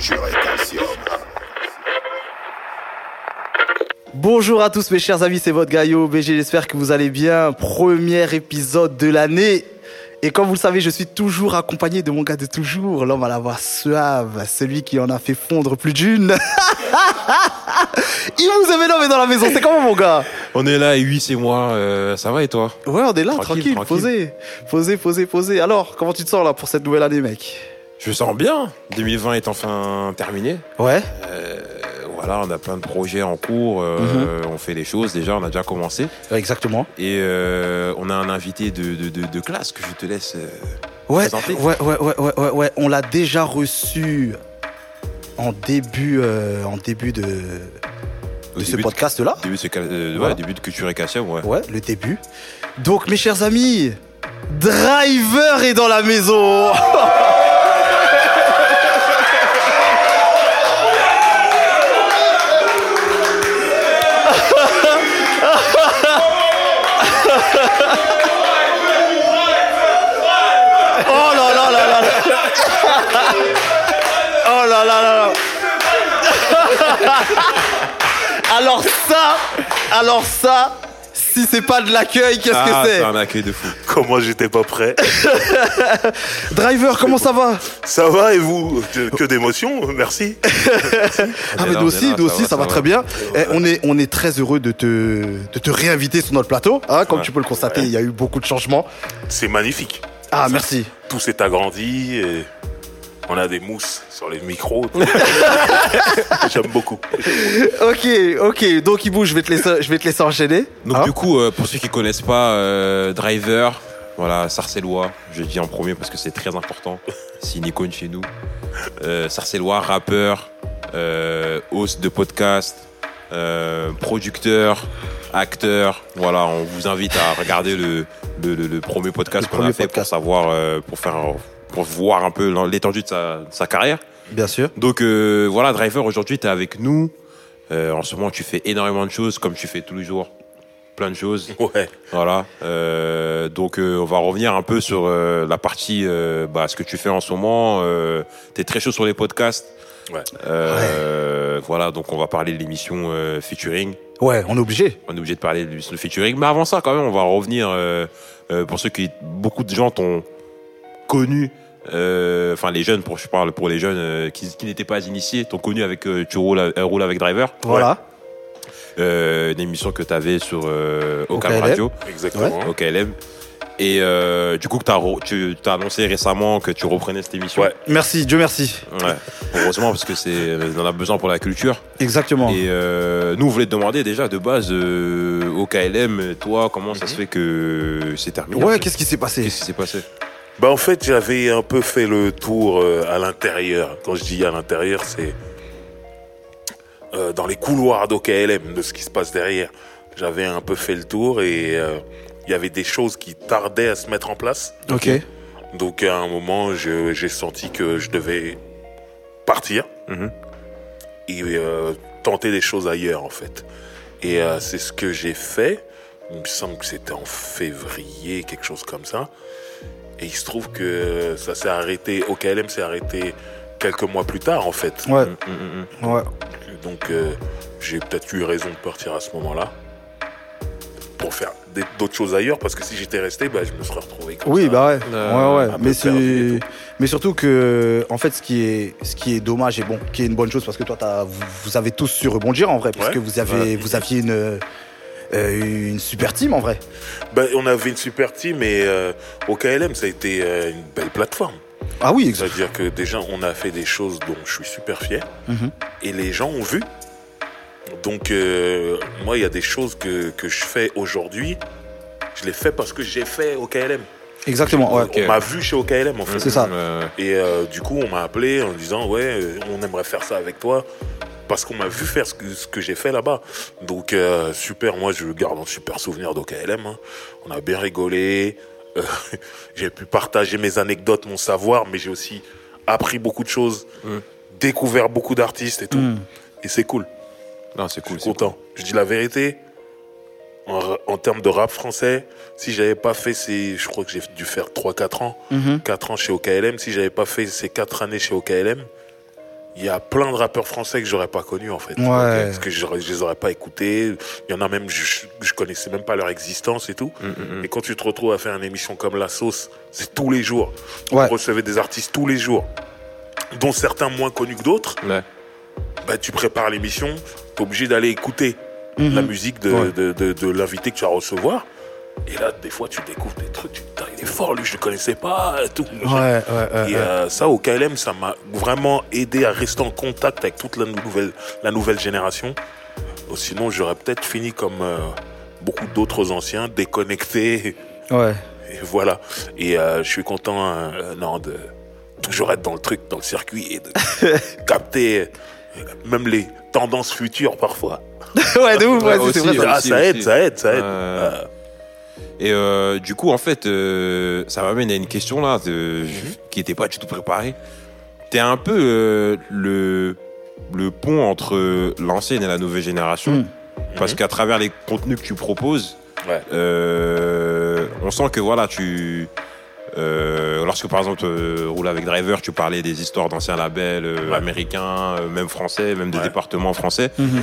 Culture et Calcium. Bonjour à tous mes chers amis, c'est votre Gaillot BG, j'espère que vous allez bien. Premier épisode de l'année. Et comme vous le savez, je suis toujours accompagné de mon gars de toujours, l'homme à la voix suave, celui qui en a fait fondre plus d'une. Il vous aimait mais dans la maison, c'est comment mon gars? On est là, et oui, c'est moi. euh, ça va et toi? Ouais, on est là, Tranquille, tranquille, tranquille. posé. Posé, posé, posé. Alors, comment tu te sens là pour cette nouvelle année mec? Je me sens bien. 2020 est enfin terminé. Ouais Euh, voilà, on a plein de projets en cours. euh, Mhm. On fait les choses déjà, on a déjà commencé. Exactement. Et euh, on a un invité de, de, de, de classe que je te laisse. Ouais, Présenter. ouais, ouais, ouais, ouais, ouais, ouais. On l'a déjà reçu en début, en début de, au de ce podcast-là. Début de, ouais, début de Culture et Calcium, ouais. Ouais, le début. Donc, mes chers amis, Driver est dans la maison. alors ça, si c'est pas de l'accueil, qu'est-ce Ah, que c'est c'est un accueil de fou. Comment j'étais pas prêt Driver, comment ça va Ça va et vous Que que d'émotions, merci. Ah mais nous aussi, nous ça aussi, va, ça va très va. bien. Eh, on est, on est très heureux de te, de te réinviter sur notre plateau. Hein, comme Ouais. tu peux le constater, il y a eu beaucoup de changements. C'est magnifique. Ah merci. Tout s'est agrandi et on a des mousses sur les micros. J'aime beaucoup. Ok, ok. Donc Ibou, je vais te laisser, je vais te laisser enchaîner. Donc Hein du coup, euh, pour ceux qui connaissent pas, euh, Driver, voilà, Sarcellois, je dis en premier parce que c'est très important. C'est une icône chez nous. Euh, Sarcellois, rappeur, euh, host de podcast, euh, producteur, acteur. Voilà, on vous invite à regarder le, le, le- le premier podcast qu'on a fait podcast. pour savoir, euh, pour faire, pour voir un peu l'étendue de sa, de sa carrière. Bien sûr. Donc euh, voilà, Driver, aujourd'hui, tu es avec nous. Euh, en ce moment, tu fais énormément de choses, comme tu fais tous les jours. Plein de choses. Ouais. Voilà. Euh, donc, euh, on va revenir un peu sur euh, la partie, euh, bah, ce que tu fais en ce moment. Euh, tu es très chaud sur les podcasts. Ouais. Euh, Voilà, donc on va parler de l'émission euh, featuring. Ouais, on est obligé. On est obligé de parler de l'émission featuring. Mais avant ça, quand même, on va revenir euh, euh, pour ceux qui, beaucoup de gens t'ont connu. euh, Enfin, les jeunes, pour, je parle pour les jeunes euh, qui, qui n'étaient pas initiés, t'ont connu avec euh, Tu roules, euh, roules avec Driver. Voilà. Euh, une émission que tu avais sur euh, Ocam OKLM. Radio, Exactement. au KLM. Et euh, du coup, que t'as re- tu as annoncé récemment que tu reprenais cette émission. Ouais. Merci, Dieu merci. Ouais. Heureusement, parce que c'est, on en a besoin pour la culture. Exactement. Et euh, nous, on voulait te demander déjà de base euh, au KLM, toi, comment ça se fait que c'est terminé Ouais, qu'est-ce qui s'est passé Qu'est-ce qui s'est passé Bah en fait, j'avais un peu fait le tour euh, à l'intérieur. Quand je dis à l'intérieur, c'est euh, dans les couloirs d'OKLM, de ce qui se passe derrière. J'avais un peu fait le tour et euh, il y avait des choses qui tardaient à se mettre en place. Ok. Donc à un moment, j'ai senti que je devais partir Mhm. et euh, tenter des choses ailleurs en fait. Et euh, c'est ce que j'ai fait. Il me semble que c'était en février, quelque chose comme ça. Et il se trouve que ça s'est arrêté, OKLM s'est arrêté quelques mois plus tard en fait. Ouais, hum, hum. ouais. Donc euh, j'ai peut-être eu raison de partir à ce moment-là pour faire des- d'autres choses ailleurs parce que si j'étais resté, bah, je me serais retrouvé comme Oui, ça. bah ouais. Euh, ouais, ouais. Mais, c'est... surtout que, en fait, ce qui est, ce qui est dommage et bon, qui est une bonne chose parce que toi, t'as, vous, vous avez tous su rebondir en vrai, parce Ouais. que vous, avez, vous aviez une, euh, une super team en vrai. Bah, on avait une super team et euh, au KLM, ça a été euh, une belle plateforme. Ah oui, exact. C'est-à-dire que déjà, on a fait des choses dont je suis super fier Mhm. et les gens ont vu. Donc, euh, moi, il y a des choses que, que je fais aujourd'hui, je les fais parce que j'ai fait au KLM. Exactement, ouais. On m'a vu chez OKLM, en fait. C'est ça. Et euh, du coup, on m'a appelé en disant Ouais, on aimerait faire ça avec toi. Parce qu'on m'a vu faire ce que, ce que j'ai fait là-bas. Donc, euh, super, moi, je garde un super souvenir d'OKLM. hein. On a bien rigolé. Euh, j'ai pu partager mes anecdotes, mon savoir, mais j'ai aussi appris beaucoup de choses, Mm. découvert beaucoup d'artistes et tout. Mm. Et c'est cool. Non, c'est Je cool. suis content. Je dis la vérité. En, termes de rap français, si j'avais pas fait ces. Je crois que j'ai dû faire 3-4 ans. Mhm. 4 ans chez OKLM. Si j'avais pas fait ces 4 années chez OKLM, il y a plein de rappeurs français que j'aurais pas connus en fait. Ouais. Parce que je, je les aurais pas écoutés. Il y en a même, je, je connaissais même pas leur existence et tout. Mm, mm, mm. Et quand tu te retrouves à faire une émission comme La Sauce, c'est tous les jours. Ouais. Vous recevez des artistes tous les jours, dont certains moins connus que d'autres. Ouais. Bah, tu prépares l'émission, tu es obligé d'aller écouter Mhm. la musique de, Ouais. de, de, de l'invité que tu vas recevoir. Et là, des fois, tu découvres des trucs, tu te dis, il est fort, lui, je le connaissais pas, et tout. Ouais, ouais, ouais. Et ouais. euh, ça, au KLM, ça m'a vraiment aidé à rester en contact avec toute la nouvelle, la nouvelle génération. Sinon, j'aurais peut-être fini comme euh, beaucoup d'autres anciens, déconnecté. Ouais. Et voilà. Et euh, je suis content euh, non, de toujours être dans le truc, dans le circuit et de capter même les tendances futures parfois. ouais, de ouf, ouais, Ouais, c'est vrai. ça. ah, aussi, ça aide, ça aide, ça aide. Euh, Euh, Et euh, du coup, en fait, euh, ça m'amène à une question là de, qui n'était pas du tout préparée. T'es un peu euh, le, le pont entre l'ancienne et la nouvelle génération. Mm. Parce Mhm. qu'à travers les contenus que tu proposes, Ouais. on sent que voilà, tu. lorsque par exemple, Roule avec Driver, tu parlais des histoires d'anciens labels Ouais. américains, même français, même de Ouais. départements français. Mhm.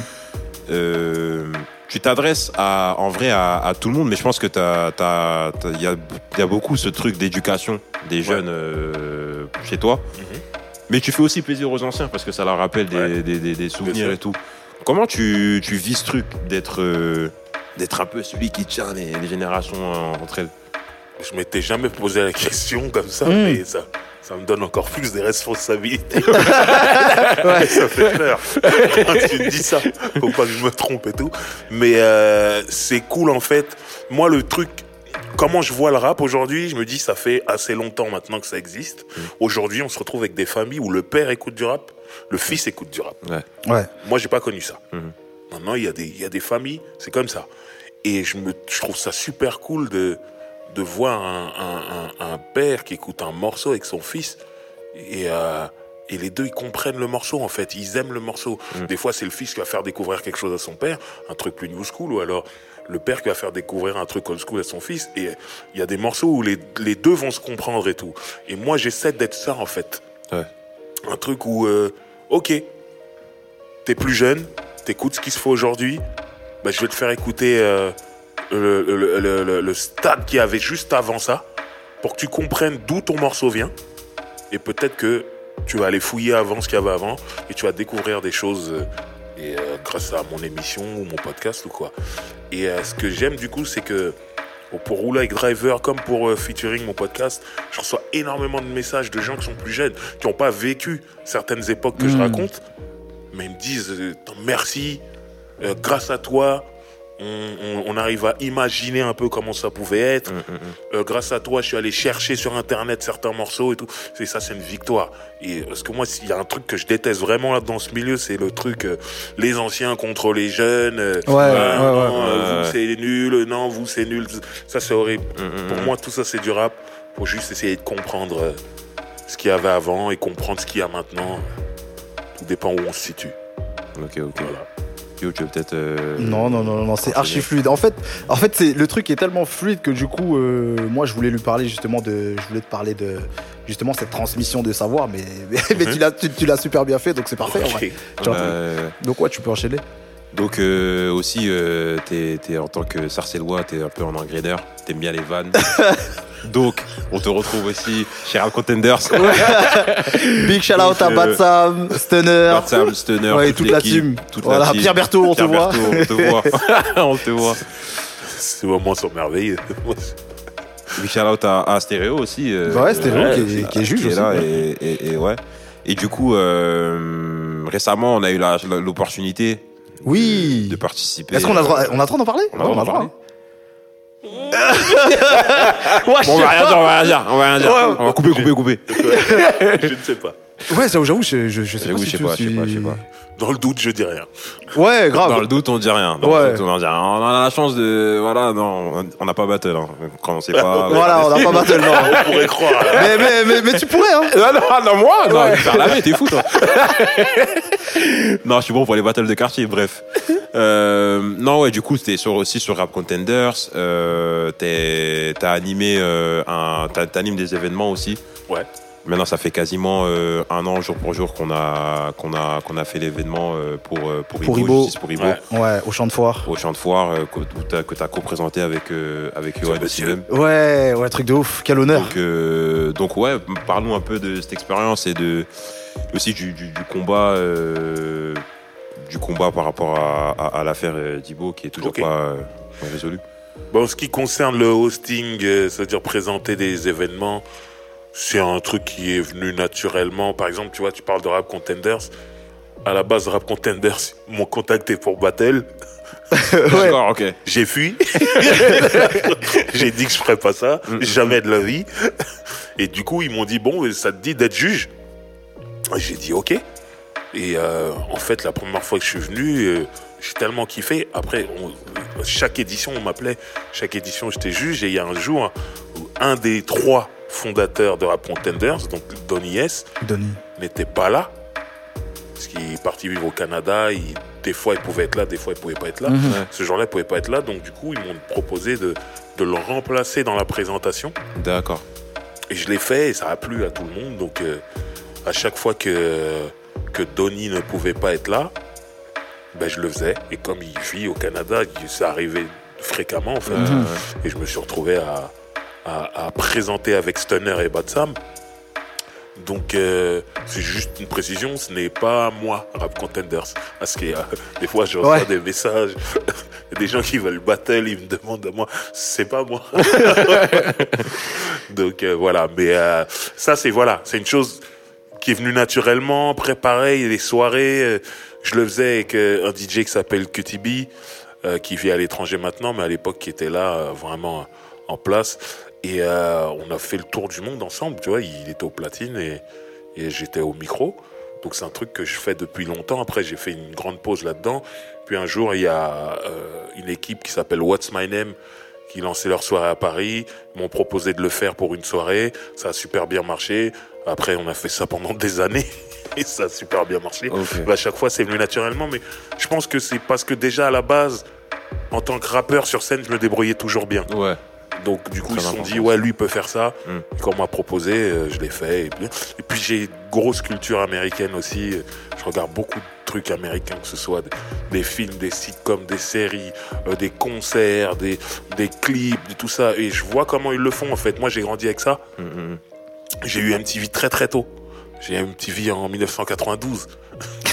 Tu t'adresses à, en vrai à, à tout le monde, mais je pense que t'as, t'as, t'as- il y a, y a beaucoup ce truc d'éducation des jeunes euh, chez toi. Mhm. Mais tu fais aussi plaisir aux anciens parce que ça leur rappelle des, Ouais. des, des- des souvenirs et tout. Comment tu, tu vis ce truc d'être, euh, d'être un peu celui qui tient les, les générations euh, entre elles? Je m'étais jamais posé la question comme ça, Mm. mais ça, ça me donne encore plus de responsabilités. ça fait peur. Quand tu me dis ça, faut pas que je me trompe et tout. Mais euh, c'est cool en fait. Moi, le truc, comment je vois le rap aujourd'hui, je me dis ça fait assez longtemps maintenant que ça existe. Aujourd'hui, on se retrouve avec des familles où le père écoute du rap, le fils écoute du rap. Ouais. Moi, j'ai pas connu ça. Mhm. Maintenant, il y, a des- il y a des familles, c'est comme ça. Et je, me, je trouve ça super cool de, de voir un, un- un- un père qui écoute un morceau avec son fils. Et, euh, et les deux, ils comprennent le morceau, en fait. Ils aiment le morceau. Mhm. Des fois, c'est le fils qui va faire découvrir quelque chose à son père, un truc plus new school, ou alors le père qui va faire découvrir un truc old school à son fils. Et il y a des morceaux où les, les deux vont se comprendre et tout. Et moi, j'essaie d'être ça, en fait. Ouais. Un truc où, euh, ok, t'es plus jeune, t'écoutes ce qui se fait aujourd'hui, bah, je vais te faire écouter euh, le, le- le- le- stade qu'il y avait juste avant ça, pour que tu comprennes d'où ton morceau vient. Et peut-être que tu vas aller fouiller avant ce qu'il y avait avant, et tu vas découvrir des choses euh, et, euh, grâce à mon émission ou mon podcast ou quoi. Et euh, ce que j'aime du coup, c'est que pour rouler avec Driver comme pour euh, featuring mon podcast, je reçois énormément de messages de gens qui sont plus jeunes, qui n'ont pas vécu certaines époques que je Mm. raconte, mais ils me disent merci, grâce à toi, on, on- on arrive à imaginer un peu comment ça pouvait être. Mm, mm, mm. Euh, grâce à toi, je suis allé chercher sur internet certains morceaux et tout. C'est ça, c'est une victoire. Et parce que moi, s'il y a un truc que je déteste vraiment là dans ce milieu, c'est le truc euh, les anciens contre les jeunes. euh, Ouais, ouais, non, ouais. euh, Ouais. vous c'est nul, non, vous c'est nul. Ça, c'est horrible. Pour moi, tout ça, c'est du rap. Faut juste essayer de comprendre euh, ce qu'il y avait avant et comprendre ce qu'il y a maintenant. Tout dépend où on se situe. Ok, ok. Voilà. Yo, tu veux peut-être. euh, Non, non, non, non, c'est archi fluide. En fait, en fait, c'est le truc est tellement fluide que du coup, euh, moi, je voulais lui parler justement de, je voulais te parler de justement cette transmission de savoir, mais mais, mais Mhm. tu l'as, tu, tu l'as super bien fait, donc c'est parfait. en vrai. Euh, Donc ouais, tu peux enchaîner. Donc euh, aussi, euh, t'es, t'es- en tant que sarcellois, t'es un peu un engraineur, t'aimes bien les vannes. Donc, on te retrouve aussi chez Rap Contenders. Big shout out à euh, Bad Sam, Stunner, Bad Sam, Stunner, ouais, toute, toute la team. toute voilà, la team. Pierre Berthaud, on te voit. Berthaud, on te voit. on te voit. Ces moments sont merveilleux. Big shout out à, à Stéréo aussi. euh, Ouais, Stéréo euh, qui est- qui est juge qui est aussi, là ouais. et, et- et ouais. Et du coup, euh, récemment, on a eu la- l'opportunité Oui. de participer. Est-ce qu'on a le droit, on a droit d'en parler? On a le droit d'en parler. Ouais, je Bon, on sais va rien pas. dire, on va rien dire. On va rien dire. Ouais. On va couper, couper, couper. je ne sais pas. Ouais, j'avoue, j'avoue, je, je, je sais J'avoue, pas. je si sais tu- pas, je sais si- pas, je sais pas. Dans le doute, je dis rien. Ouais, grave. Dans le doute, on dit rien. Dans Ouais. le doute, on dit rien. On a la chance de. Voilà, non, on n'a pas battle. Hein. Quand on sait pas. Voilà, on n'a pas battle, non. On pourrait croire. mais, mais, mais, mais tu pourrais, hein. Non, non, non, moi Non, Ouais. faire la main, t'es fou, toi Non, je suis bon pour les battles de quartier, bref. Euh, non, ouais, du coup, t'es sur, aussi sur Rap Contenders. Euh, t'es- T'as animé euh, un. t'as- T'animes des événements aussi. Ouais. Maintenant, ça fait quasiment euh, un an, jour pour jour, qu'on a, qu'on a, qu'on a fait l'événement euh, pour, euh, pour, Pour Ibo, pour Ibo, Ouais. Ouais, au champ de foire. au champ de foire, euh, que tu as, que t'as co-présenté avec, euh, avec Johan. Ouais, ouais, truc de ouf. Quel honneur. Donc, euh, donc ouais, parlons un peu de cette expérience et de aussi du, du, du combat, euh, du combat par rapport à, à, à l'affaire d'Ibo qui est toujours pas euh, résolue. Bon, en ce qui concerne le hosting, euh, c'est-à-dire présenter des événements, c'est un truc qui est venu naturellement. Par exemple, tu vois, tu parles de Rap Contenders. À la base, Rap Contenders m'ont contacté pour Battle. ouais. D'accord, ok. J'ai fui. J'ai dit que je ferais pas ça. Mm. Jamais de la vie. Et du coup, ils m'ont dit, bon, ça te dit d'être juge J'ai dit, ok. Et euh, en fait, la première fois que je suis venu, euh, j'ai tellement kiffé. Après, on- chaque édition, on m'appelait. Chaque édition, j'étais juge. Et il y a un jour où un des trois fondateurs de Rap Contenders, donc Donny S, Donny. n'était pas là. Parce qu'il est parti vivre au Canada. Il- des fois, il pouvait être là, des fois, il pouvait pas être là. Mhm. Ce jour-là, il pouvait pas être là. Donc, du coup, ils m'ont proposé de, de le remplacer dans la présentation. D'accord. Et je l'ai fait et ça a plu à tout le monde. Donc, euh, à chaque fois que, que Donny ne pouvait pas être là, ben, je le faisais. Et comme il vit au Canada, ça arrivait fréquemment, en fait. Et je me suis retrouvé à, à, à présenter avec Stunner et Batsam. Donc, euh, c'est juste une précision, ce n'est pas moi, Rap Contenders. Parce que euh, des fois, je reçois Ouais. des messages, des gens qui veulent battle, ils me demandent à moi, c'est pas moi. Donc, euh, voilà. Mais ça, c'est voilà, c'est une chose qui est venue naturellement, préparée, les soirées. je le faisais avec un DJ qui s'appelle QTB, euh, qui vit à l'étranger maintenant, mais à l'époque qui était là vraiment en place. Et euh, on a fait le tour du monde ensemble, tu vois. Il était au platine et, et j'étais au micro. Donc c'est un truc que je fais depuis longtemps. Après, j'ai fait une grande pause là-dedans. Puis un jour, il y a euh, une équipe qui s'appelle What's My Name qui lançait leur soirée à Paris. Ils m'ont proposé de le faire pour une soirée. Ça a super bien marché. Après, on a fait ça pendant des années et ça a super bien marché. Bah, à chaque fois, c'est venu naturellement. Mais je pense que c'est parce que déjà à la base, en tant que rappeur sur scène, je me débrouillais toujours bien. Ouais. Donc du coup, ils se sont dit, ouais, lui peut faire ça. Mm. Et quand on m'a proposé, euh, je l'ai fait. Et puis, et puis j'ai une grosse culture américaine aussi. Je regarde beaucoup de trucs américains, que ce soit des, films, des sitcoms, des séries, euh, des concerts, des, des clips, de tout ça. Et je vois comment ils le font en fait. Moi, j'ai grandi avec ça. Mm, mm. J'ai eu MTV très très tôt. J'ai eu MTV en 1992.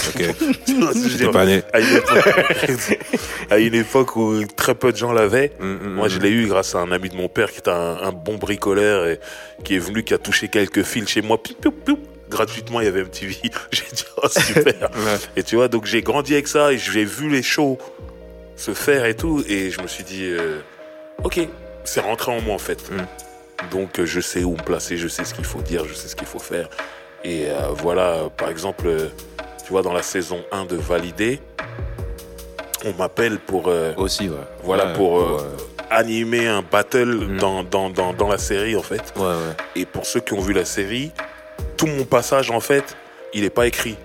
Ok. Dire pas né. à une, époque, à une époque où très peu de gens l'avaient. Mm, mm, Moi, mm. je l'ai eu grâce à un ami de mon père qui était un, un bon bricoleur et qui est venu, qui a touché quelques fils chez moi. Piou, piou, piou. Gratuitement, il y avait MTV. J'ai dit, oh, super. Ouais. et tu vois, donc j'ai grandi avec ça et j'ai vu les shows se faire et tout. Et je me suis dit, euh, ok, c'est rentré en moi en fait. Mm. Donc je sais où me placer, je sais ce qu'il faut dire, je sais ce qu'il faut faire. Et euh, voilà, par exemple, euh, tu vois, dans la saison 1 de Validé, on m'appelle pour. euh, Aussi, ouais. voilà, Ouais, pour animer un battle Mm. dans, dans, dans, dans la série, en fait. Ouais, ouais. Et pour ceux qui ont vu la série, tout mon passage, en fait, il n'est pas écrit.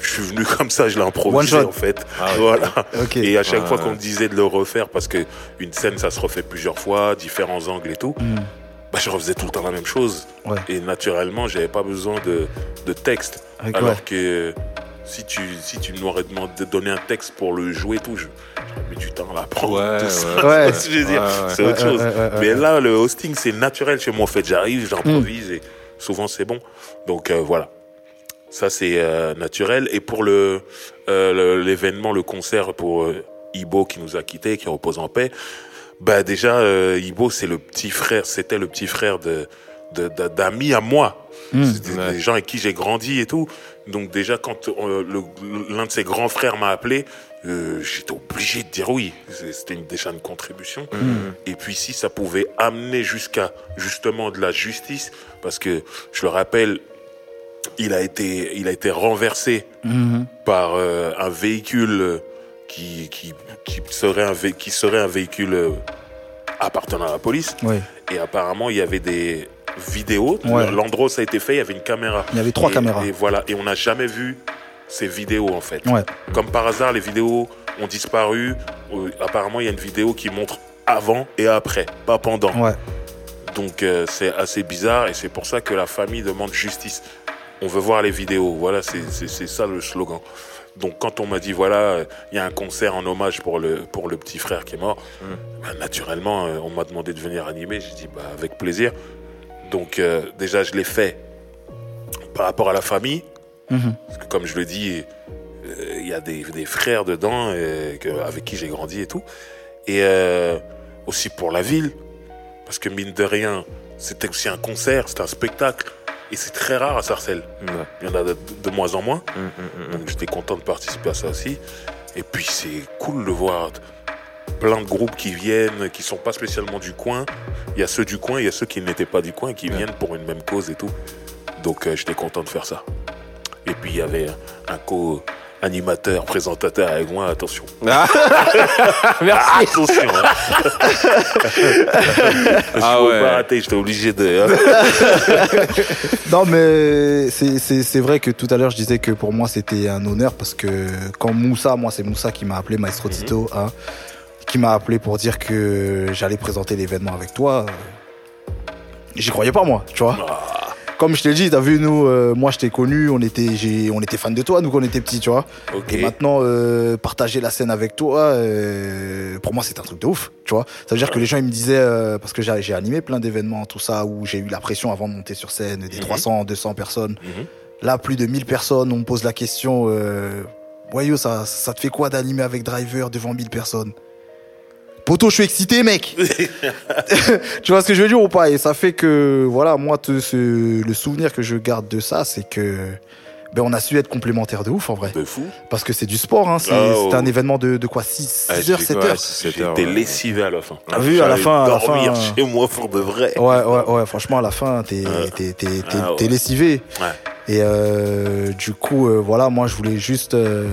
Je suis venu comme ça, je l'ai improvisé, en fait. Ah. Voilà. Et à chaque fois qu'on me disait de le refaire, parce que une scène, ça se refait plusieurs fois, différents angles et tout, Mm. Bah, je refaisais tout le temps la même chose. Ouais. Et naturellement, j'avais pas besoin de, de texte. Avec- Alors ouais. que si tu, si tu m'aurais demandé de donner un texte pour le jouer et tout, je- j'aurais mis du temps à l'apprendre. Ouais, tout ouais. ça. Ouais. Tu vois ce que je veux dire Ouais, ouais. C'est autre chose. ouais, ouais, ouais, Mais là, le hosting, c'est naturel chez moi. En fait, j'arrive, j'improvise et souvent c'est bon. Donc euh, voilà. Ça, c'est euh, naturel. Et pour le euh, le- l'événement, le concert pour euh, Ibo qui nous a quittés, qui repose en paix, bah déjà, euh, Ibo, c'est le petit frère, c'était le petit frère de de- de- d'amis à moi. Mm. C'est des, Ouais. des gens avec qui j'ai grandi et tout. Donc déjà, quand euh, le- l'un de ses grands frères m'a appelé, euh, j'étais obligé de dire oui. C'est- C'était une, déjà une contribution. Mm. Et puis si ça pouvait amener jusqu'à justement de la justice, parce que je le rappelle, il a été, il a été renversé Mhm. par euh, un véhicule euh, qui, qui, qui, serait un qui serait un véhicule euh, appartenant à la police. Et apparemment, il y avait des vidéos. Ouais. L'endroit où ça a été fait, il y avait une caméra. Il y avait trois Et- caméras. Et voilà. Et on n'a jamais vu ces vidéos, en fait. Ouais. Comme par hasard, les vidéos ont disparu. Euh, apparemment, il y a une vidéo qui montre avant et après, pas pendant. Ouais. Donc euh, c'est assez bizarre et c'est pour ça que la famille demande justice. On veut voir les vidéos. Voilà, c'est ça le slogan. Donc quand on m'a dit voilà, euh, il y a un concert en hommage pour le pour le petit frère qui est mort, bah, naturellement euh, on m'a demandé de venir animer. J'ai dit bah avec plaisir. Donc euh, déjà je l'ai fait par rapport à la famille, Mhm. parce que comme je le dis, euh, il y a des, des frères dedans que- avec qui j'ai grandi et tout. Et aussi pour la ville, parce que mine de rien, c'était aussi un concert, c'était un spectacle. Et c'est très rare à Sarcelles. Ouais. Il y en a de, de moins en moins. Mm, mm, mm, Donc j'étais content de participer à ça aussi. Et puis c'est cool de voir plein de groupes qui viennent, qui sont pas spécialement du coin. Il y a ceux du coin, il y a ceux qui n'étaient pas du coin et qui Ouais. viennent pour une même cause et tout. Donc euh, j'étais content de faire ça. Et puis il y avait un co-animateur, présentateur avec moi, attention. Ah. Merci. Attention hein. Je Ah ouais. pas rater, j'étais obligé de... hein. Non, mais c'est- c'est c'est vrai que tout à l'heure, je disais que pour moi, c'était un honneur parce que quand Moussa, moi, c'est Moussa qui m'a appelé, Maestro Mhm. Tito, hein, qui m'a appelé pour dire que j'allais présenter l'événement avec toi. J'y croyais pas, moi, tu vois. Ah, Comme je t'ai dit, t'as vu, nous, euh, moi, je t'ai connu, on était, on était fans de toi, nous, quand on était petits, tu vois. Et maintenant, euh, partager la scène avec toi, euh, pour moi, c'est un truc de ouf, tu vois. Ça veut dire que les gens, ils me disaient, parce que j'ai animé plein d'événements, tout ça, où j'ai eu la pression avant de monter sur scène, des Mhm. 300, 200 personnes. Mhm. Là, plus de 1000 personnes, on me pose la question, ouais, yo, ça, ça te fait quoi d'animer avec Driver devant 1000 personnes? Poto, je suis excité, mec. tu vois ce que je veux dire ou pas? Et ça fait que, voilà, moi, te- ce- le souvenir que je garde de ça, c'est que, ben, on a su être complémentaires de ouf, en vrai. De fou. Parce que c'est du sport, hein. C'est Ah, c'était oh. un événement de, de quoi 6 Ah, heures, j'ai 7 Ouais, heures? six, sept heures, J'étais ouais. lessivé à la fin. T'as vu, à la fin, à la fin, chez moi pour de vrai. Ouais, ouais, ouais, franchement, à la fin, t'es Ouais. t'es- t'es- t'es- Ah, ouais. t'es lessivé. Ouais. Et euh, du coup, euh, voilà, moi, je voulais juste euh,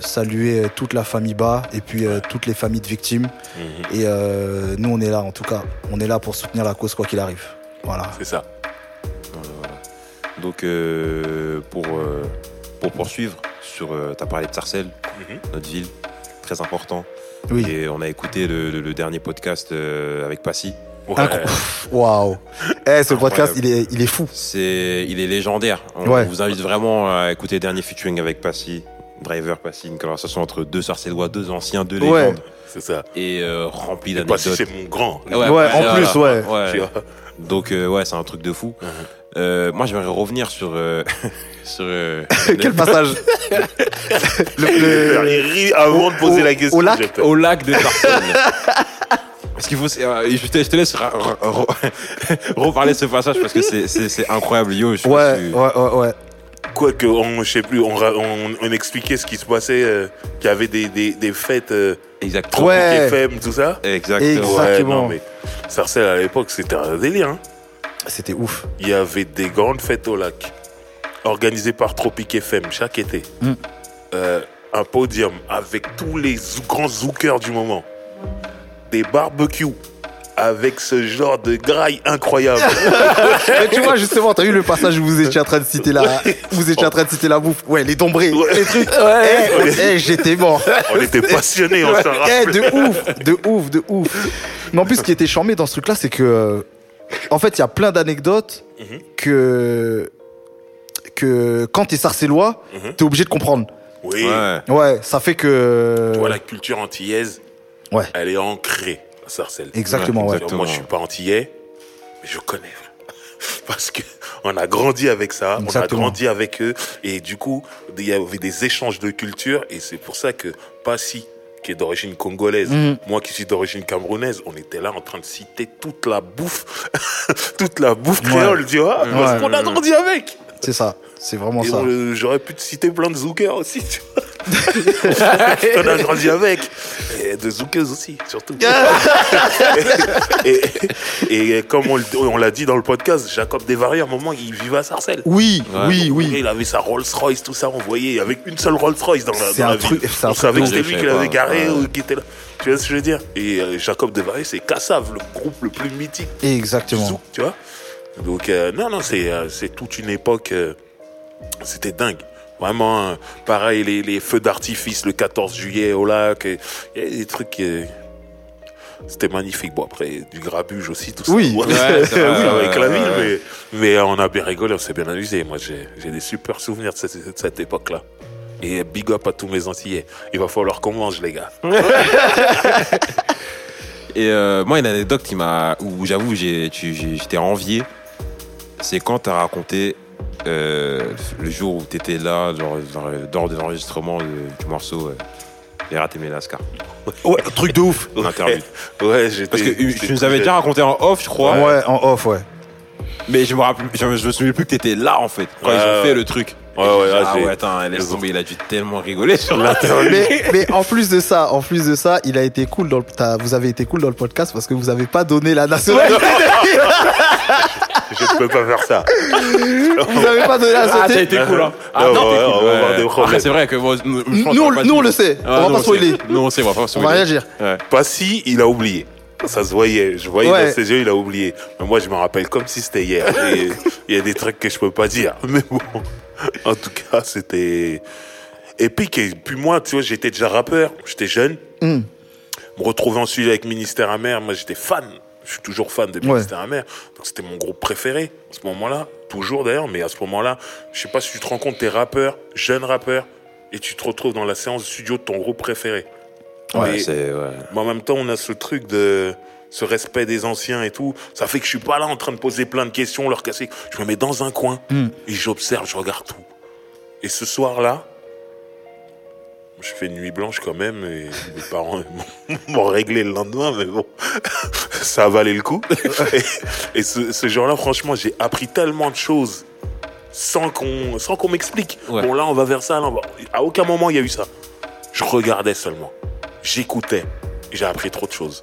saluer euh, toute la famille Bas et puis euh, toutes les familles de victimes. Mhm. Et euh, nous, on est là, en tout cas. On est là pour soutenir la cause, quoi qu'il arrive. Voilà. C'est ça. Voilà. Donc, euh, pour, euh, pour poursuivre, sur, euh, t'as parlé de Sarcelles, Mhm. notre ville, très important. Oui. Et on a écouté le, le- le dernier podcast euh, avec Passy. Ouais. Incroyable. Waouh. Eh, ce podcast, il est, il est fou. C'est, il est légendaire. On Ouais. vous invite vraiment à écouter le dernier featuring avec Passy. Driver Passy, une conversation entre deux Sarcellois, deux anciens, deux Ouais. légendes. C'est ça. Et euh, rempli Et parce que d'anecdotes. c'est mon grand. Ouais, en plus, ouais. Donc, euh, ouais, c'est un truc de fou. Mhm. Euh, moi, j'aimerais revenir sur. euh, sur euh, Quel passage le, le- Il rit avant de poser au- la question. au lac au lac de Sarcelles. parce qu'il faut. euh, je, te, je te laisse reparler de ce passage parce que c'est- incroyable. Yo, je Ouais, ouais, ouais, ouais. Quoique, on, je sais plus, on, ra- on, on expliquait ce qui se passait, euh, qu'il y avait des, des, des fêtes euh, Exactement. Ouais. FM, tout ça. Exactement. Exact. Ouais, Exactement. non, mais Sarcelles, à l'époque, c'était un délire. hein. C'était ouf. Il y avait des grandes fêtes au lac, organisées par Tropic FM chaque été. Mm. Euh, un podium avec tous les grands zookers du moment. Des barbecues avec ce genre de graille incroyable. Mais tu vois, justement, t'as vu le passage où vous étiez en train de citer la, vous étiez en train de citer la bouffe. Ouais, les dombrés, Ouais. les trucs. Eh, eh, j'étais mort. on était passionnés, on s'en Eh, rappelle. de ouf, de ouf, de ouf. Mais en plus, ce qui était charmé dans ce truc-là, c'est que, euh, en fait, il y a plein d'anecdotes Mhm. que, que quand t'es sarcellois, Mhm. t'es obligé de comprendre. Oui, Ouais. Ouais, ça fait que. tu vois, la culture antillaise, Ouais. elle est ancrée à Sarcelles. Exactement, ouais. exactement. Moi, je suis pas antillais, mais je connais. Parce que on a grandi avec ça, Exactement. on a grandi avec eux, et du coup, il y avait des échanges de culture, et c'est pour ça que Passy, qui est d'origine congolaise, Mhm. moi qui suis d'origine camerounaise, on était là en train de citer toute la bouffe, toute la bouffe créole, tu vois, parce qu'on a grandi avec. C'est ça. C'est vraiment Et ça. on- J'aurais pu te citer plein de zoukers aussi, tu vois. on a grandi avec. Et de zoukeuses aussi, surtout. et, et- et comme on, l'a dit dans le podcast, Jacob Desvarieux, à un moment, il vivait à Sarcelles. Oui, Ouais. oui, oui. Il avait sa Rolls Royce, tout ça, on voyait, avec une seule Rolls Royce dans la, C'est dans un la truc- ville. On savait que c'était lui qui l'avait garé Ouais. ou qui était là. Tu vois ce que je veux dire? Et euh, Jacob Desvarieux, c'est Kassav, le groupe le plus mythique Exactement. zouk, tu vois? Donc, euh, non, non, c'est euh, c'est toute une époque. euh, C'était dingue. Vraiment, pareil, les, les feux d'artifice le 14 juillet au lac. Il y a des trucs. c'était magnifique. Bon, après, du grabuge aussi, tout ça. Oui. Ouais, avec la ville, ouais. mais, mais on a bien rigolé, on s'est bien amusé. Moi, j'ai j'ai des super souvenirs de cette, époque-là. Et big up à tous mes Antillais. Il va falloir qu'on mange, les gars. Et euh, moi, une anecdote qui m'a, où j'avoue, j'ai, tu- j'ai- j'étais envié, c'est quand t'as raconté euh, le jour où t'étais là, lors, de l'enregistrement du morceau euh, Les ratés Mélascar, Ouais, truc de ouf. Ouais, j'étais. Parce que tu nous avais déjà raconté en off, je crois, Ouais, en off, ouais. mais je me rappelle, je, me- souviens plus que t'étais là en fait quand ils Ouais, ont ouais. fait le truc. Ouais, ouais, là, ah ouais, attends, laisse tomber, il a dû tellement rigoler sur l'interview. mais, mais en plus de ça, en plus de ça, il a été cool dans le, vous avez été cool dans le podcast parce que vous avez pas donné la nationalité. Je ne peux pas faire ça. vous avez pas donné la Ah, ça a été cool, hein. Ah, Ouais, non, ouais, t'es on cool, va ouais. avoir des problèmes. Après, c'est vrai que moi, nous, je pense Nous, qu'on va pas nous, on dire. le sait. Ah, on va nous, pas spoiler. Nous, on sait, on va pas On spoiler. va réagir. Ouais. Passy, il a oublié. Ça se voyait. Je voyais Ouais. dans ses yeux, il a oublié. Mais moi, je me rappelle comme si c'était hier. Et Il y a des trucs que je peux pas dire. Mais bon, en tout cas, c'était épique. Et puis moi, tu vois, j'étais déjà rappeur. J'étais jeune. Hmm. Me retrouver ensuite avec Ministère Amer. Moi, j'étais fan. Je suis toujours fan de Ouais. Ministère Amer. Donc, c'était mon groupe préféré à ce moment-là. Toujours d'ailleurs. Mais à ce moment-là, je sais pas si tu te rends compte, t'es rappeur, jeune rappeur. Et tu te retrouves dans la séance de studio de ton groupe préféré. Ouais, c'est, ouais. mais en même temps, on a ce truc de ce respect des anciens et tout. Ça fait que je suis pas là en train de poser plein de questions, leur casser. Je me mets dans un coin Mm. et j'observe, je regarde tout. Et ce soir-là, je fais une nuit blanche quand même et mes parents m'ont- réglé le lendemain, mais bon, ça a valé le coup. Et, et ce, ce jour-là, franchement, j'ai appris tellement de choses sans qu'on sans qu'on m'explique. Ouais. Bon, là, on va vers ça. Là, on va- À aucun moment, il y a eu ça. Je regardais seulement. J'écoutais. J'ai appris trop de choses.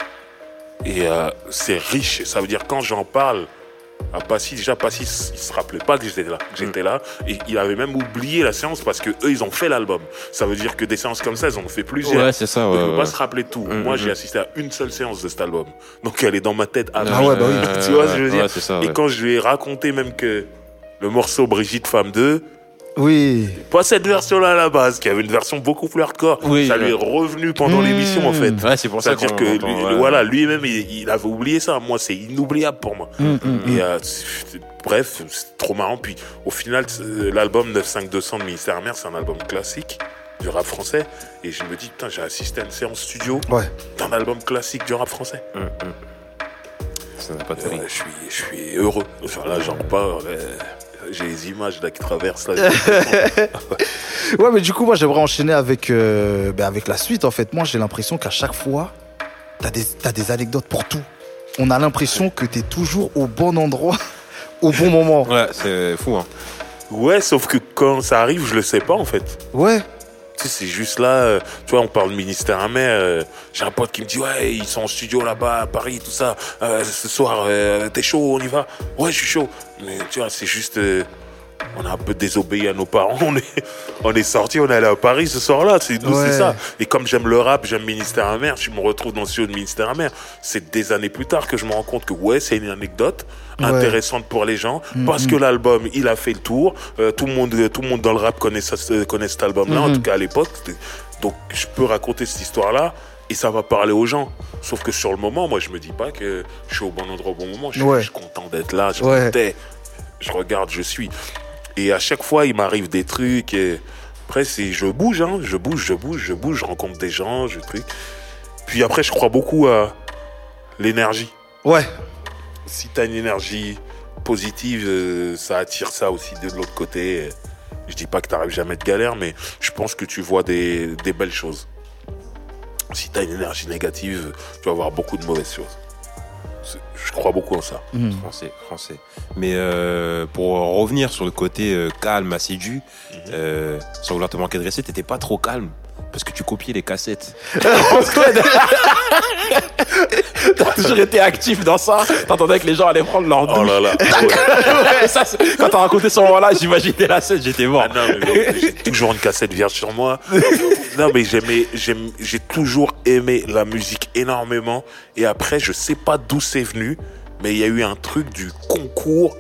Et euh, c'est riche. Ça veut dire quand j'en parle à Passy, déjà Passy, il se rappelait pas que j'étais là. J'étais là. Et il avait même oublié la séance parce que eux, ils ont fait l'album. Ça veut dire que des séances comme ça, ils en ont fait plusieurs. Ouais, c'est ça, Donc, ouais, ne peut pas se rappeler tout. Mm, Moi, mm, j'ai mm. assisté à une seule séance de cet album. Donc, elle est dans ma tête. à Ah ouais, bah oui. Tu vois ce que je veux dire? ça, Et quand je lui ai raconté même que le morceau Brigitte Femme 2, Oui. pas cette version-là à la base, qui avait une version beaucoup plus hardcore, Oui, ça lui est revenu pendant Mmh. l'émission en fait. Ouais, c'est pour ça C'est-à-dire qu'on que entend, lui- ouais. voilà, lui-même, il, il avait oublié ça. Moi, c'est inoubliable pour moi. Mm, mm, Et euh, bref, c'est trop marrant. Puis au final, c'est- l'album 95200 de Ministère Amer, c'est un album classique du rap français. Et je me dis, putain, j'ai assisté à une séance studio Ouais. d'un album classique du rap français. Ça n'a pas de Euh, prix. je, suis, je suis heureux. Enfin, là, j'en parle. euh, J'ai les images là qui traversent. Là, Ouais, mais du coup, moi, j'aimerais enchaîner avec, euh, ben, avec la suite. En fait, moi, j'ai l'impression qu'à chaque fois, t'as des, t'as des anecdotes pour tout. On a l'impression que t'es toujours au bon endroit, au bon moment. Ouais, c'est fou, hein. ouais, sauf que quand ça arrive, je le sais pas en fait. Ouais. Tu sais, c'est juste là, euh, tu vois, on parle ministère amer. euh, J'ai un pote qui me dit, ouais, ils sont en studio là-bas à Paris, tout ça. Euh, ce soir, t'es chaud, on y va? Ouais, je suis chaud. Mais tu vois, c'est juste. On a un peu désobéi à nos parents. On est, on est sortis, on est allé à Paris ce soir-là. C'est nous, Ouais. c'est ça. Et comme j'aime le rap, j'aime Ministère amer, je me retrouve dans le studio de Ministère amer. C'est des années plus tard que je me rends compte que, ouais, c'est une anecdote Ouais. intéressante pour les gens parce que l'album, il a fait le tour. Euh, tout, le monde, tout le monde dans le rap connaît, ça, euh, connaît cet album-là, en Mhm. tout cas à l'époque. Donc, je peux raconter cette histoire-là et ça va parler aux gens. Sauf que sur le moment, moi, je me dis pas que je suis au bon endroit au bon moment. Je suis, Ouais. content d'être là. Je Ouais. Je regarde, je suis. Et à chaque fois, il m'arrive des trucs. Et après, c'est je bouge, hein. Je bouge, je bouge, je bouge. Je rencontre des gens, je truc. Puis après, je crois beaucoup à l'énergie. Ouais. Si t'as une énergie positive, euh, ça attire ça aussi de l'autre côté. Je dis pas que t'arrives jamais de galère, mais je pense que tu vois des, des belles choses. Si t'as une énergie négative, tu vas voir beaucoup de mauvaises choses. Je crois beaucoup en ça. Mm. Français, français. Mais euh, pour revenir sur le côté euh, calme, assidu, Mhm. euh, sans vouloir te manquer de respect, t'étais pas trop calme. Parce que tu copiais les cassettes. T'as toujours été actif dans ça. T'entendais que les gens allaient prendre leur Oh douche. là là. Ouais, ça, c'est- quand t'as raconté ce moment-là, j'imaginais la scène, j'étais mort. Ah non, mais bon, j'ai toujours une cassette vierge sur moi. Non, mais j'aimais, j'ai toujours aimé la musique énormément. Et après, je sais pas d'où c'est venu, mais il y a eu un truc du concours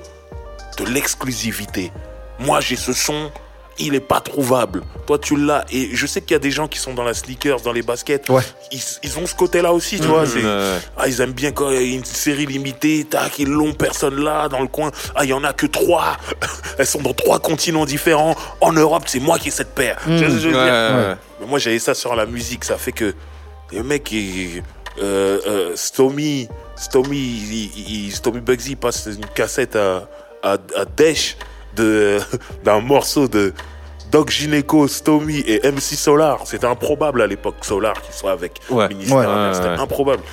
de l'exclusivité. Moi, j'ai ce son. Il est pas trouvable. Toi, tu l'as. Et je sais qu'il y a des gens qui sont dans la sneakers, dans les baskets. Ouais. Ils, ils ont ce côté-là aussi, tu vois. ouais. Ah, ils aiment bien quand il y a une série limitée, tac, ils l'ont personne là, dans le coin. Ah, il y en a que trois. Elles sont dans trois continents différents. En Europe, c'est moi qui ai cette paire. Je Ouais, ouais, ouais. mais moi, j'avais ça sur la musique. Ça fait que les mecs, ils- euh, euh, Stomy, Stomy, il- il- Stomy Bugsy passe une cassette à, à, à d'un morceau de Doc Gineco, Stomy et MC Solar. C'était improbable à l'époque, Solar, qui soit avec Ouais. Ministère. Ouais. Ouais, C'était improbable.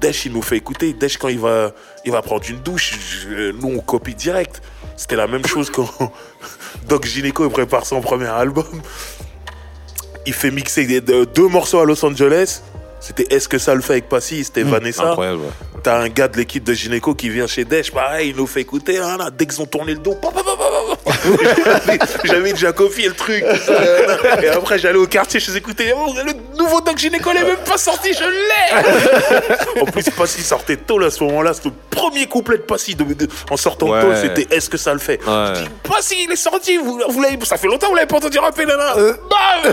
Dash, il nous fait écouter. Dash, quand il va, il va prendre une douche, je- nous, on copie direct. C'était la même chose quand Doc Gineco prépare son premier album. Il fait mixer deux morceaux à Los Angeles. C'était Est-ce que ça le fait avec Passy C'était Vanessa. Incroyable. ouais. T'as un gars de l'équipe de Gynéco qui vient chez Dash, pareil, il nous fait écouter. hein, là, dès qu'ils ont tourné le dos. j'avais déjà copié le truc. Et après, j'allais au quartier, je écouter. Oh, le nouveau Doc Gynéco, il est même pas sorti, je l'ai En plus, Passy sortait tôt là, à ce moment-là. C'était le premier couplet de Passy de- de- en sortant Ouais. tôt. C'était Est-ce que ça le fait? Ouais. Je dis, Passy, il est sorti. Vous, vous l'avez, ça fait longtemps que vous l'avez pas entendu rapper, nana. Bam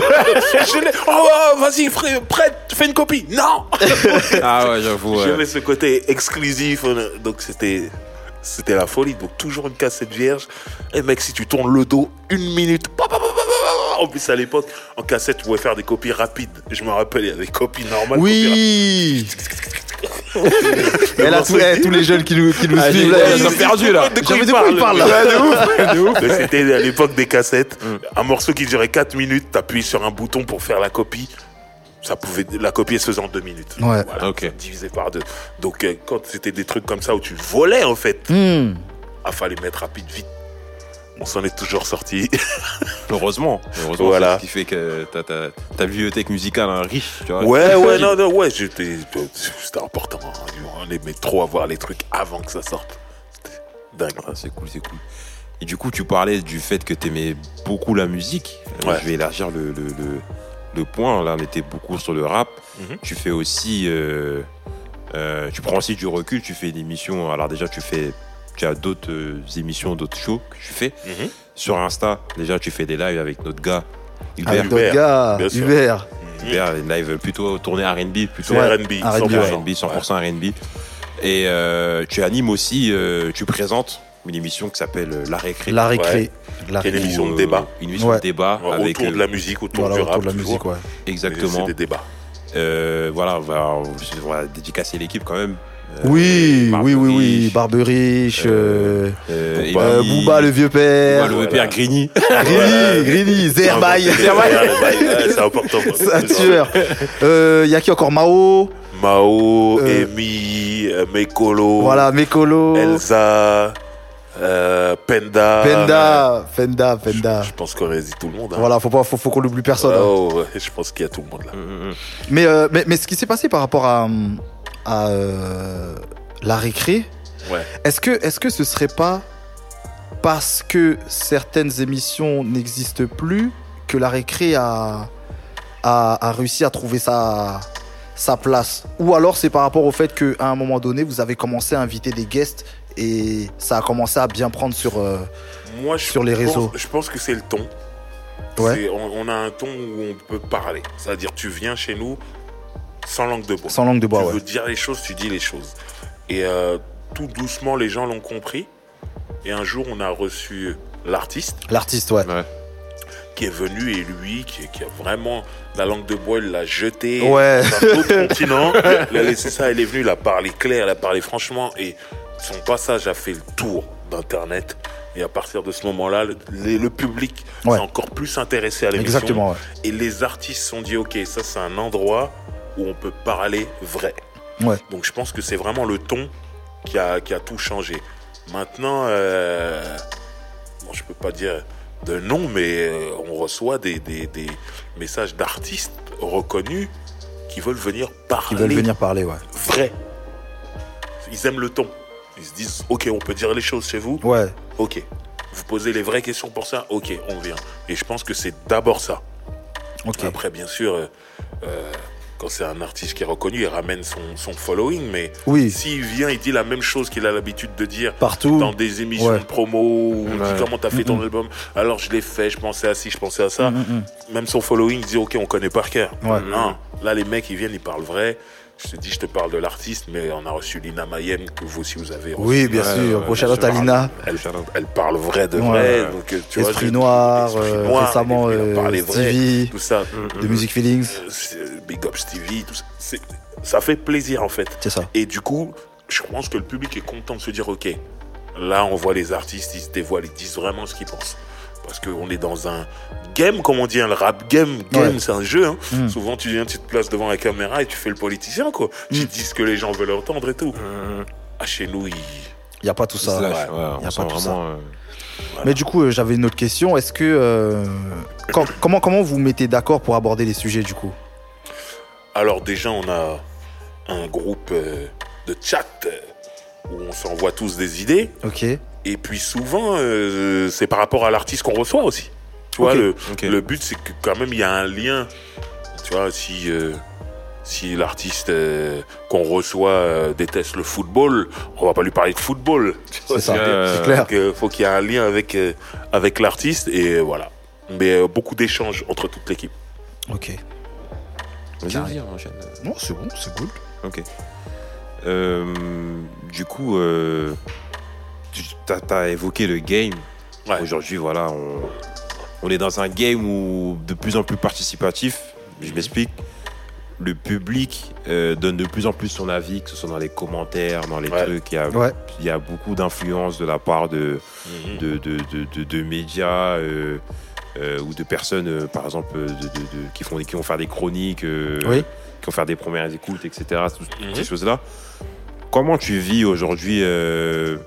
Je l'ai- Oh, vas-y, frère, prête, fais une copie. Non Ah ouais, j'avoue. ouais. J'avais ce côté exclusif, euh, donc c'était c'était la folie. Donc toujours une cassette vierge. Et mec, si tu tournes le dos, une minute. En plus à l'époque, en cassette, tu pouvais faire des copies rapides. Je me rappelle, il y avait des copies normales. Oui Et là, tous, eh, tous les jeunes qui nous, qui nous Ah, suivent, là, ils ils ont perdu, là. De quoi J'avais il de quoi il parle, là. Ouais, de ouf. Mais C'était à l'époque des cassettes. Un morceau qui durait 4 minutes, t'appuies sur un bouton pour faire la copie. Ça pouvait, la copie elle se faisait en 2 minutes. Ouais. Voilà, Ok. Divisé par deux. Donc euh, quand c'était des trucs comme ça où tu volais en fait, Hmm. il fallait mettre rapide vite. On s'en est toujours sorti. Heureusement. Heureusement, Voilà. ce qui fait que ta, ta, ta bibliothèque musicale hein, riche, tu vois. Ouais, ouais, non, non, ouais, j'étais, c'était important. hein. On aimait trop avoir les trucs avant que ça sorte. C'était dingue. Ah, c'est cool, c'est cool. Et du coup, tu parlais du fait que tu aimais beaucoup la musique. Euh, Ouais. Je vais élargir le, le, le, le point. Là, on était beaucoup sur le rap. Mhm. Tu fais aussi. euh, euh, tu prends aussi du recul. Tu fais une émission. Alors, déjà, tu fais. Tu as d'autres euh, émissions, d'autres shows que tu fais. Mhm. Sur Insta, déjà, tu fais des lives avec notre gars, Hubert. Avec Hubert, gars. Hubert. Hubert, des lives plutôt tournés RB, plutôt. R&B, R&B, 100%. R&B, 100% R&B. Et euh, tu animes aussi, euh, tu présentes une émission qui s'appelle euh, La Récré. La récré. La récré. émission de Où, euh, débat. Une émission Ouais. de débat Ouais, avec autour de euh, la musique, autour Voilà, du autour rap. de la musique, ouais. Exactement. C'est des débats. Euh, voilà, on va, on va dédicacer l'équipe quand même. Euh, Oui, oui, oui, oui. Barberiche, Barbe Riche, euh, euh, Booba. euh, le vieux Booba, père, le Voilà. père Grigny. Grigny, Grigny, Zerbaï, C'est important. c'est un tueur. Euh, y a qui encore? Mao, Mao, Euh, Amy, euh, Mekolo, voilà, Mekolo, Elsa, euh, Penda. Penda, Penda, Penda. Je pense qu'on dit tout le monde. hein. Voilà, faut pas, faut, faut qu'on n'oublie personne. hein. Oh, ouais, je pense qu'il y a tout le monde là. Mm, mm, mm. Mais, euh, mais, mais ce qui s'est passé par rapport à, à euh, la récré, Ouais. est-ce que, est-ce que ce serait pas parce que certaines émissions n'existent plus que la récré a, a, a réussi à trouver sa, sa place? Ou alors c'est par rapport au fait qu'à un moment donné, vous avez commencé à inviter des guests et ça a commencé à bien prendre sur... euh, Moi, je Sur les pense- réseaux. Je pense que c'est le ton. Ouais. On, on a un ton où on peut parler. C'est-à-dire, tu viens chez nous sans langue de bois. sans langue de bois, tu ouais. veux dire les choses, tu dis les choses. Et euh, tout doucement, les gens l'ont compris. Et un jour, on a reçu l'artiste L'artiste, ouais. Ouais. qui est venu et lui, qui, qui a vraiment la langue de bois, il l'a jeté Ouais. dans un autre continent. Il a laissé ça, il est venu, il a parlé clair, il a parlé franchement. Et son passage a fait le tour d'Internet. Et à partir de ce moment-là, le, public Ouais. s'est encore plus intéressé à l'émission. Exactement, ouais. Et les artistes se sont dit, ok, ça c'est un endroit où on peut parler vrai. Ouais. Donc je pense que c'est vraiment le ton qui a, qui a tout changé. Maintenant, euh, bon, je peux pas dire de nom, mais euh, on reçoit des, des- des messages d'artistes reconnus qui veulent venir parler Qui veulent venir parler, ouais. vrai. Ils aiment le ton. Ils se disent, ok, on peut dire les choses chez vous. Ouais. Ok. Vous posez les vraies questions pour ça. Ok, on vient. Et je pense que c'est d'abord ça. Ok. Après, bien sûr, euh, euh, quand c'est un artiste qui est reconnu, il ramène son, son following. Mais Oui, s'il vient, il dit la même chose qu'il a l'habitude de dire partout. dans des émissions Ouais. de promo, ou il dit Ouais. comment t'as fait ton album? Alors je l'ai fait, je pensais à ci, je pensais à ça. Mm. Même son following dit ok, on connaît par cœur. Ouais. Non, là les mecs ils viennent, ils parlent vrai. Je te dis, je te parle de l'artiste, mais on a reçu Lina Mayem que vous aussi vous avez reçu. Oui, bien sûr. ouais, Gros ouais, shout-out je à parle. Lina. Elle, elle parle vrai de Ouais. vrai. Donc, tu vois, Esprit je- Noir, Esprit euh, Noir, récemment euh, vrai, Stevie, Tout ça. de Music Feelings. Euh, Big Up Stevie, tout ça. Ça fait plaisir en fait. C'est ça. Et du coup, je pense que le public est content de se dire ok, là on voit les artistes, ils se dévoilent, ils disent vraiment ce qu'ils pensent. Parce qu'on est dans un game, comme on dit, hein, le rap game, game Ouais. c'est un jeu. hein. Mm. Souvent tu viens, tu te places devant la caméra et tu fais le politicien quoi. Tu Mm. dis ce que les gens veulent entendre et tout. Mmh. Ah, chez nous. Il n'y a pas tout ça. Slash, ouais. ouais, Y a pas tout ça. vraiment. euh, Mais du coup, euh, j'avais une autre question. Est-ce que euh, quand- comment comment vous mettez d'accord pour aborder les sujets du coup? Alors déjà, on a un groupe euh, de chat euh, où on s'envoie tous des idées. Ok. Et puis souvent, euh, c'est par rapport à l'artiste qu'on reçoit aussi. Tu vois, le, ok. le but, c'est que quand même, il y a un lien. Tu vois, si, euh, si l'artiste euh, qu'on reçoit euh, déteste le football, on va pas lui parler de football. C'est ça. C'est clair. Donc, euh, faut qu'il y ait un lien avec, euh, avec l'artiste et euh, voilà. Mais euh, beaucoup d'échanges entre toute l'équipe. Ok. Vas-y, enchaîne. Non, c'est bon, c'est cool. Ok. Euh, du coup, euh, tu as, évoqué le game. Ouais. Aujourd'hui, voilà, on, on est dans un game où de plus en plus participatif. Je m'explique. Le public euh, donne de plus en plus son avis, que ce soit dans les commentaires, dans les Ouais. trucs. Il y a, Ouais. il y a beaucoup d'influence de la part de, de, de, de, de- de médias euh, euh, ou de personnes, euh, par exemple, de, de- de- qui, font, qui vont faire des chroniques, euh, Oui. qui vont faire des premières écoutes, etc. Toutes Mhm. ces choses-là. Comment tu vis aujourd'hui euh,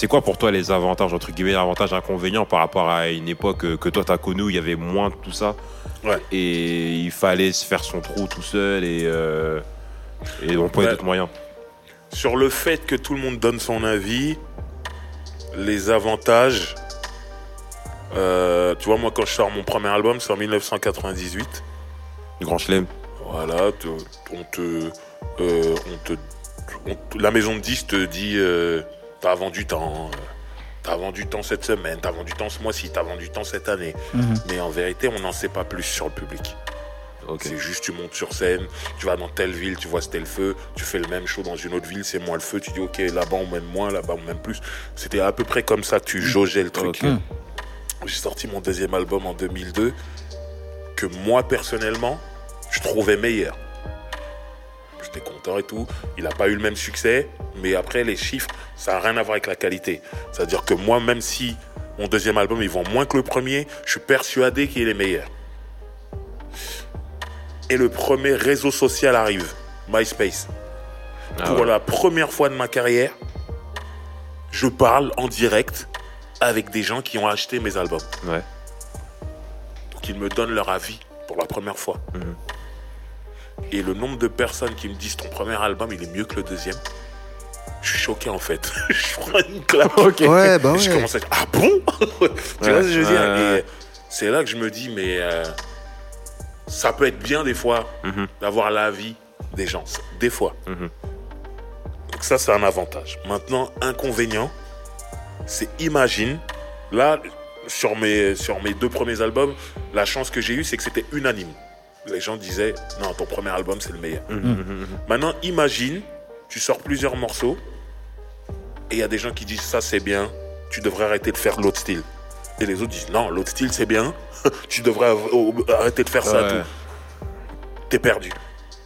C'est quoi pour toi les avantages, entre guillemets, avantages, inconvénients par rapport à une époque euh, que toi tu as connue où il y avait moins de tout ça? Ouais. et il fallait se faire son trou tout seul et, euh, et on pouvait Ouais. d'autres moyens Sur le fait que tout le monde donne son avis, les avantages. euh, tu vois, moi, quand je sors mon premier album, c'est en 1998. Grand chelem. Voilà, te- on te, euh, on te, on te- la maison de 10 te dit, euh, t'as vendu tant, euh, t'as vendu tant cette semaine, t'as vendu tant ce mois-ci, t'as vendu tant cette année. Mhm. Mais en vérité, on n'en sait pas plus sur le public. C'est juste, tu montes sur scène, tu vas dans telle ville, tu vois c'était le feu, tu fais le même show dans une autre ville, c'est moins le feu, tu dis ok, là-bas on m'aime moins, là-bas on m'aime plus. C'était à peu près comme ça que tu jaugeais le truc. Mm. J'ai sorti mon deuxième album en 2002, que moi personnellement, je trouvais meilleur. J'étais content et tout. Il n'a pas eu le même succès, mais après les chiffres, ça n'a rien à voir avec la qualité. C'est-à-dire que moi, même si mon deuxième album il vend moins que le premier, je suis persuadé qu'il est meilleur. Et le premier réseau social arrive, MySpace. Ah Pour ouais. la première fois de ma carrière, je parle en direct avec des gens qui ont acheté mes albums. Ouais. Donc ils me donnent leur avis pour la première fois. Mhm. Et le nombre de personnes qui me disent ton premier album il est mieux que le deuxième, je suis choqué en fait. je prends une claque. Ouais, bah Et je commence à dire ah bon? Tu vois ce que je veux dire? C'est là que je me dis mais euh, ça peut être bien des fois Mhm. d'avoir l'avis des gens. Des fois. Mhm. Donc ça, c'est un avantage. Maintenant, inconvénient, c'est imagine, là, sur mes, sur mes deux premiers albums, la chance que j'ai eue, c'est que c'était unanime. Les gens disaient, non, ton premier album, c'est le meilleur. Mhm, mhm. Maintenant, imagine, tu sors plusieurs morceaux, et il y a des gens qui disent, ça, c'est bien, tu devrais arrêter de faire l'autre style. Et les autres disent, non, l'autre style, c'est bien, tu devrais arrêter de faire ça, tout. T'es perdu.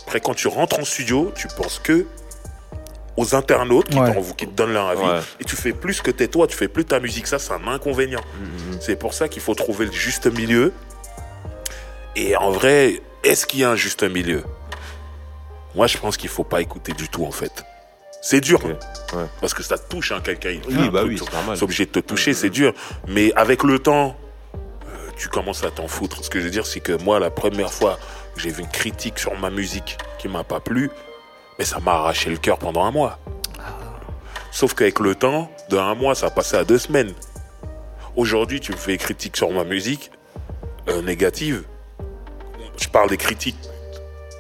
Après, quand tu rentres en studio, tu penses que aux internautes qui, Ouais. qui te donnent leur avis. Ouais. Et tu fais plus que t'es toi, tu fais plus ta musique. Ça, c'est un inconvénient. Mhm. C'est pour ça qu'il faut trouver le juste milieu. Et en vrai, est-ce qu'il y a un juste milieu? Moi, je pense qu'il faut pas écouter du tout, en fait. C'est dur. Hein. Ouais. Parce que ça touche, hein, quelqu'un. Oui, un bah truc, oui, c'est normal. c'est obligé de te toucher, c'est dur. Mais avec le temps, euh, tu commences à t'en foutre. Ce que je veux dire, c'est que moi, la première fois que j'ai vu une critique sur ma musique qui m'a pas plu, mais ça m'a arraché le cœur pendant un mois. Sauf qu'avec le temps, de un mois, ça a passé à deux semaines. Aujourd'hui, tu me fais une critique sur ma musique, euh, négative. Je parle des critiques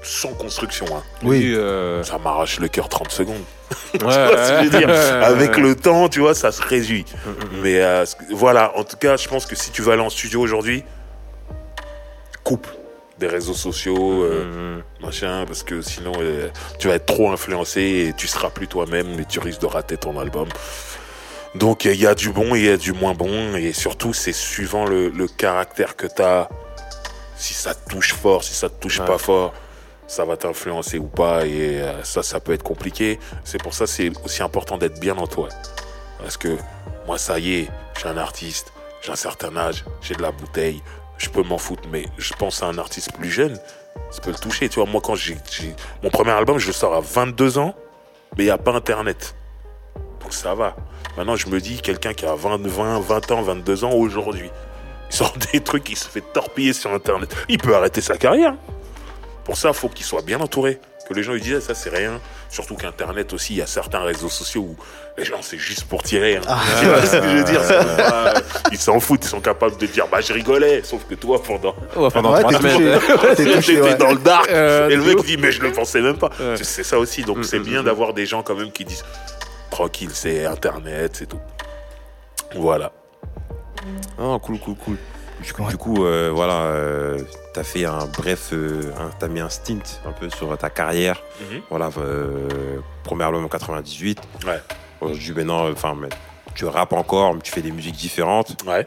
sans construction. hein. Oui. euh, Ça m'arrache le cœur 30 secondes. ouais, Tu vois ce que je veux dire? Ouais. Avec le temps, tu vois, ça se réduit. Mm, Mais euh, voilà, en tout cas, je pense que si tu vas aller en studio aujourd'hui, coupe des réseaux sociaux, euh, Mm, machin, parce que sinon euh, tu vas être trop influencé et tu seras plus toi-même et tu risques de rater ton album. Donc il y a du bon et il y a du moins bon et surtout c'est suivant le, le caractère que tu as. Si ça te touche fort, si ça te touche Ouais. pas fort, ça va t'influencer ou pas et euh, ça, ça peut être compliqué. C'est pour ça c'est aussi important d'être bien entouré. Parce que moi ça y est, je suis un artiste, j'ai un certain âge, j'ai de la bouteille, je peux m'en foutre, mais je pense à un artiste plus jeune, ça peut le toucher. Tu vois, moi, quand j'ai, mon premier album, je le sors à 22 ans, mais il n'y a pas Internet. Donc ça va. Maintenant, je me dis, quelqu'un qui a 20, 20, 20 ans, 22 ans aujourd'hui, sort des trucs, il se fait torpiller sur Internet. Il peut arrêter sa carrière. Pour ça, il faut qu'il soit bien entouré. Que les gens lui disent, Ah, ça, c'est rien. Surtout qu'Internet aussi, il y a certains réseaux sociaux où les gens, c'est juste pour tirer. hein. Tu vois ce que je veux dire? C'est pas- Ils s'en foutent, ils sont capables de dire, bah, je rigolais. Sauf que toi, pendant Ouais, pendant Ouais, J'étais ouais. dans le dark. Euh, et le mec dit, mais je le pensais même pas. Ouais. C'est- C'est ça aussi. Donc, Mm, c'est mm, bien mm. d'avoir des gens quand même qui disent, tranquille, c'est Internet, c'est tout. Voilà. Ah, cool, cool, cool. Du coup, Ouais. du coup, euh, voilà, euh, t'as fait un bref, euh, un- t'as mis un stint un peu sur ta carrière. Mhm. Voilà, euh, premier album en 98. Ouais. Aujourd'hui, maintenant, enfin, mais tu rappes encore, mais tu fais des musiques différentes. Ouais.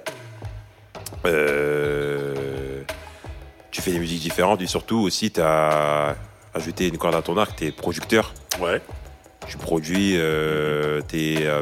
Euh, tu fais des musiques différentes et surtout aussi, t'as ajouté une corde à ton arc, t'es producteur. Ouais. Tu produis, euh, t'es euh,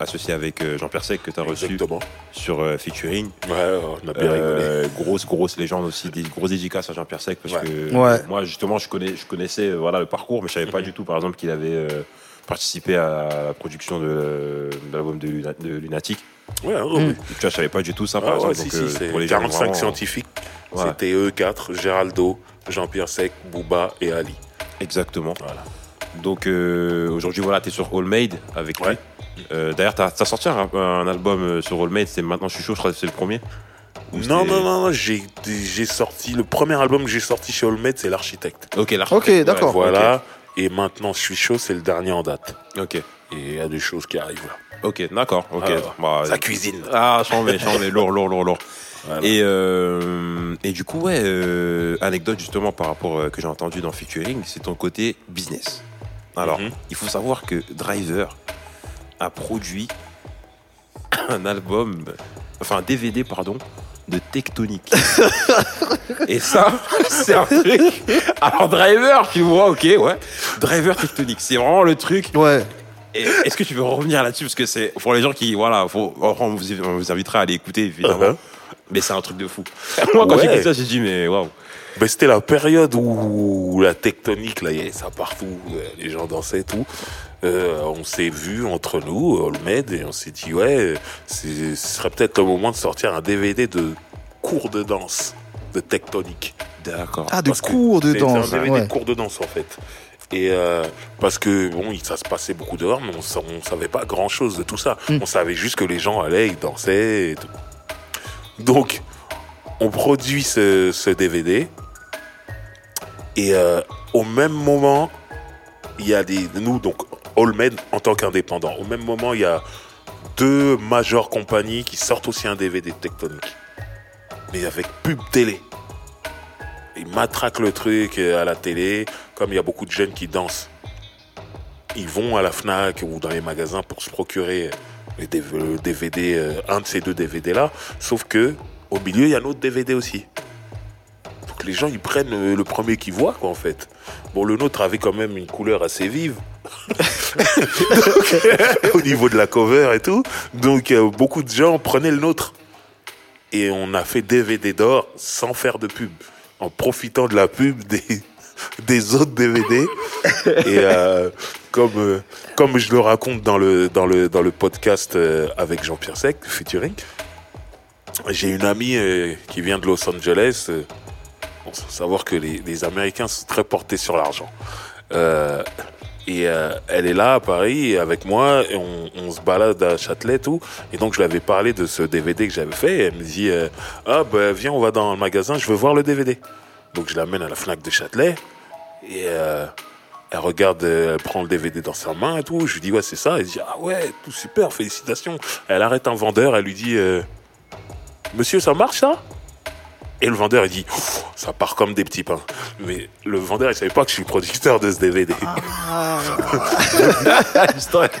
associé avec euh, Jean-Pierre Sec que t'as reçu Exactement. sur euh, featuring. Ouais, on a bien rigolé. Euh, grosse grosse légende aussi des grosses dédicaces à Jean-Pierre Sec parce Ouais. que Ouais. moi justement je connais je connaissais euh, voilà le parcours mais je savais pas Mhm. du tout par exemple qu'il avait euh, participé à la production de, de l'album de, Luna- de Lunatic Ouais, ouais, ouais. tu vois je savais pas du tout ça par Ah exemple si, donc si, euh, pour les gens 45 vraiment, scientifiques. ouais, C'était eux quatre, Géraldo, Jean-Pierre Sec, Booba et Ali. exactement Voilà. Donc euh, aujourd'hui voilà t'es sur All Made avec lui Ouais. Euh, d'ailleurs t'as as sorti un, un album euh, sur All Made c'est maintenant je suis chaud je crois que c'est le premier Non, non, non, non, j'ai j'ai sorti, le premier album que j'ai sorti chez Olmed, c'est L'Architecte. ok l'architecte. Ok, d'accord. Ouais, Voilà. Et maintenant, je suis chaud, c'est le dernier en date. ok Et il y a des choses qui arrivent là. ok d'accord ok Ah, Bah, Ça cuisine. Ah, j'en mets, j'en mets, lourd, lourd, lourd, lourd. Voilà. Et, euh, et du coup, ouais, euh, anecdote justement par rapport euh, que j'ai entendu dans Featuring, c'est ton côté business. Alors, Mhm. il faut savoir que Driver a produit un album, enfin un DVD, pardon, de Tectonique. et ça, c'est un truc. Alors, Driver, tu vois, ok, ouais. Driver Tectonique, c'est vraiment le truc. Ouais. Est-ce que tu veux revenir là-dessus? Parce que c'est pour les gens qui, voilà, faut, on, vous, on vous invitera à aller écouter, évidemment. Uh-huh. Mais c'est un truc de fou. Moi, quand Ouais. j'ai écouté ça, j'ai dit, mais waouh. Ben, c'était la période où la tectonique, là, il y avait ça partout, euh, les gens dansaient et tout. Euh, on s'est vu entre nous, Olmed, et on s'est dit, ouais, ce serait peut-être le moment de sortir un DVD de cours de danse de tectonique. D'accord. Ah, de cours de C'est danse. un DVD ouais. de cours de danse, en fait. Et euh, parce que, bon, ça se passait beaucoup dehors, mais on, on savait pas grand-chose de tout ça. Mm. On savait juste que les gens allaient, ils dansaient et tout. Donc, on produit ce, ce DVD. Et euh, au même moment, il y a des. Nous, donc, Allmed en tant qu'indépendant. Au même moment, il y a deux majeures compagnies qui sortent aussi un DVD de Tectonique. Mais avec pub télé. Ils matraquent le truc euh, à la télé. Comme il y a beaucoup de jeunes qui dansent, ils vont à la Fnac ou dans les magasins pour se procurer DV le DVD, euh, un de ces deux DVD là. Sauf que au milieu, il y a un autre DVD aussi. Les gens, ils prennent euh, le premier qu'ils voient, quoi, en fait. Bon, le nôtre avait quand même une couleur assez vive. Donc, au niveau de la cover et tout. Donc, euh, beaucoup de gens prenaient le nôtre. Et on a fait DVD d'or sans faire de pub. En profitant de la pub des, des autres DVD. Et euh, comme, euh, comme je le raconte dans le, dans le, dans le podcast euh, avec Jean-Pierre Sec, Featuring, j'ai une amie qui vient de Los Angeles. Savoir que les, Américains sont très portés sur l'argent. Euh, et euh, elle est là à Paris avec moi et on, se balade à Châtelet et tout. Et donc je lui avais parlé de ce DVD que j'avais fait. Et elle me dit euh, ah ben viens on va dans le magasin, je veux voir le DVD. Donc je l'amène à la Fnac de Châtelet Et elle regarde, elle prend le DVD dans sa main et tout. Je lui dis, ouais, c'est ça. Elle dit, ah ouais, tout super, félicitations. Elle arrête un vendeur, elle lui dit, monsieur, ça marche ça? Et le vendeur, il dit, ça part comme des petits pains. Mais le vendeur, il savait pas que je suis producteur de ce DVD.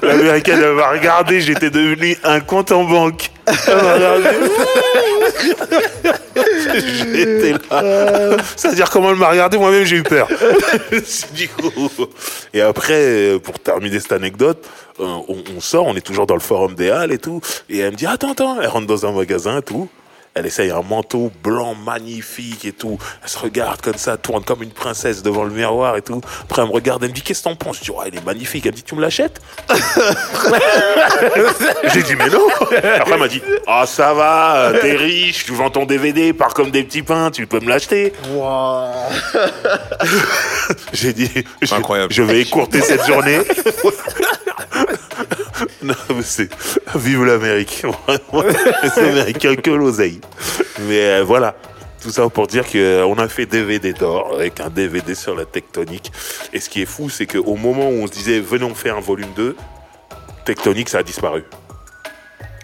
L'américaine, elle m'a regardé, j'étais devenu un compte en banque. Elle m'a regardé. J'étais là. C'est-à-dire comment elle m'a regardé, moi-même j'ai eu peur. du coup. Et après, pour terminer cette anecdote, euh, on, on sort, on est toujours dans le forum des Halles et tout. Et elle me dit, attends, attends, elle rentre dans un magasin et tout. Elle essaye un manteau blanc magnifique et tout. Elle se regarde comme ça, tourne comme une princesse devant le miroir et tout. Après, elle me regarde, elle me dit Qu'est-ce que t'en penses? Je dis Ouais, il est magnifique. Elle me dit Tu me l'achètes? J'ai dit Mais non Après, elle m'a dit Ah, ça va, t'es riche, tu vends ton DVD, pars comme des petits pains, tu peux me l'acheter. Waouh. J'ai dit je- Incroyable. Je vais écourter cette journée. non, mais c'est. Vive l'Amérique. C'est américain que l'oseille. Mais euh, voilà. Tout ça pour dire qu'on a fait DVD d'or avec un DVD sur la tectonique. Et ce qui est fou, c'est qu'au moment où on se disait venons faire un volume 2, tectonique, ça a disparu.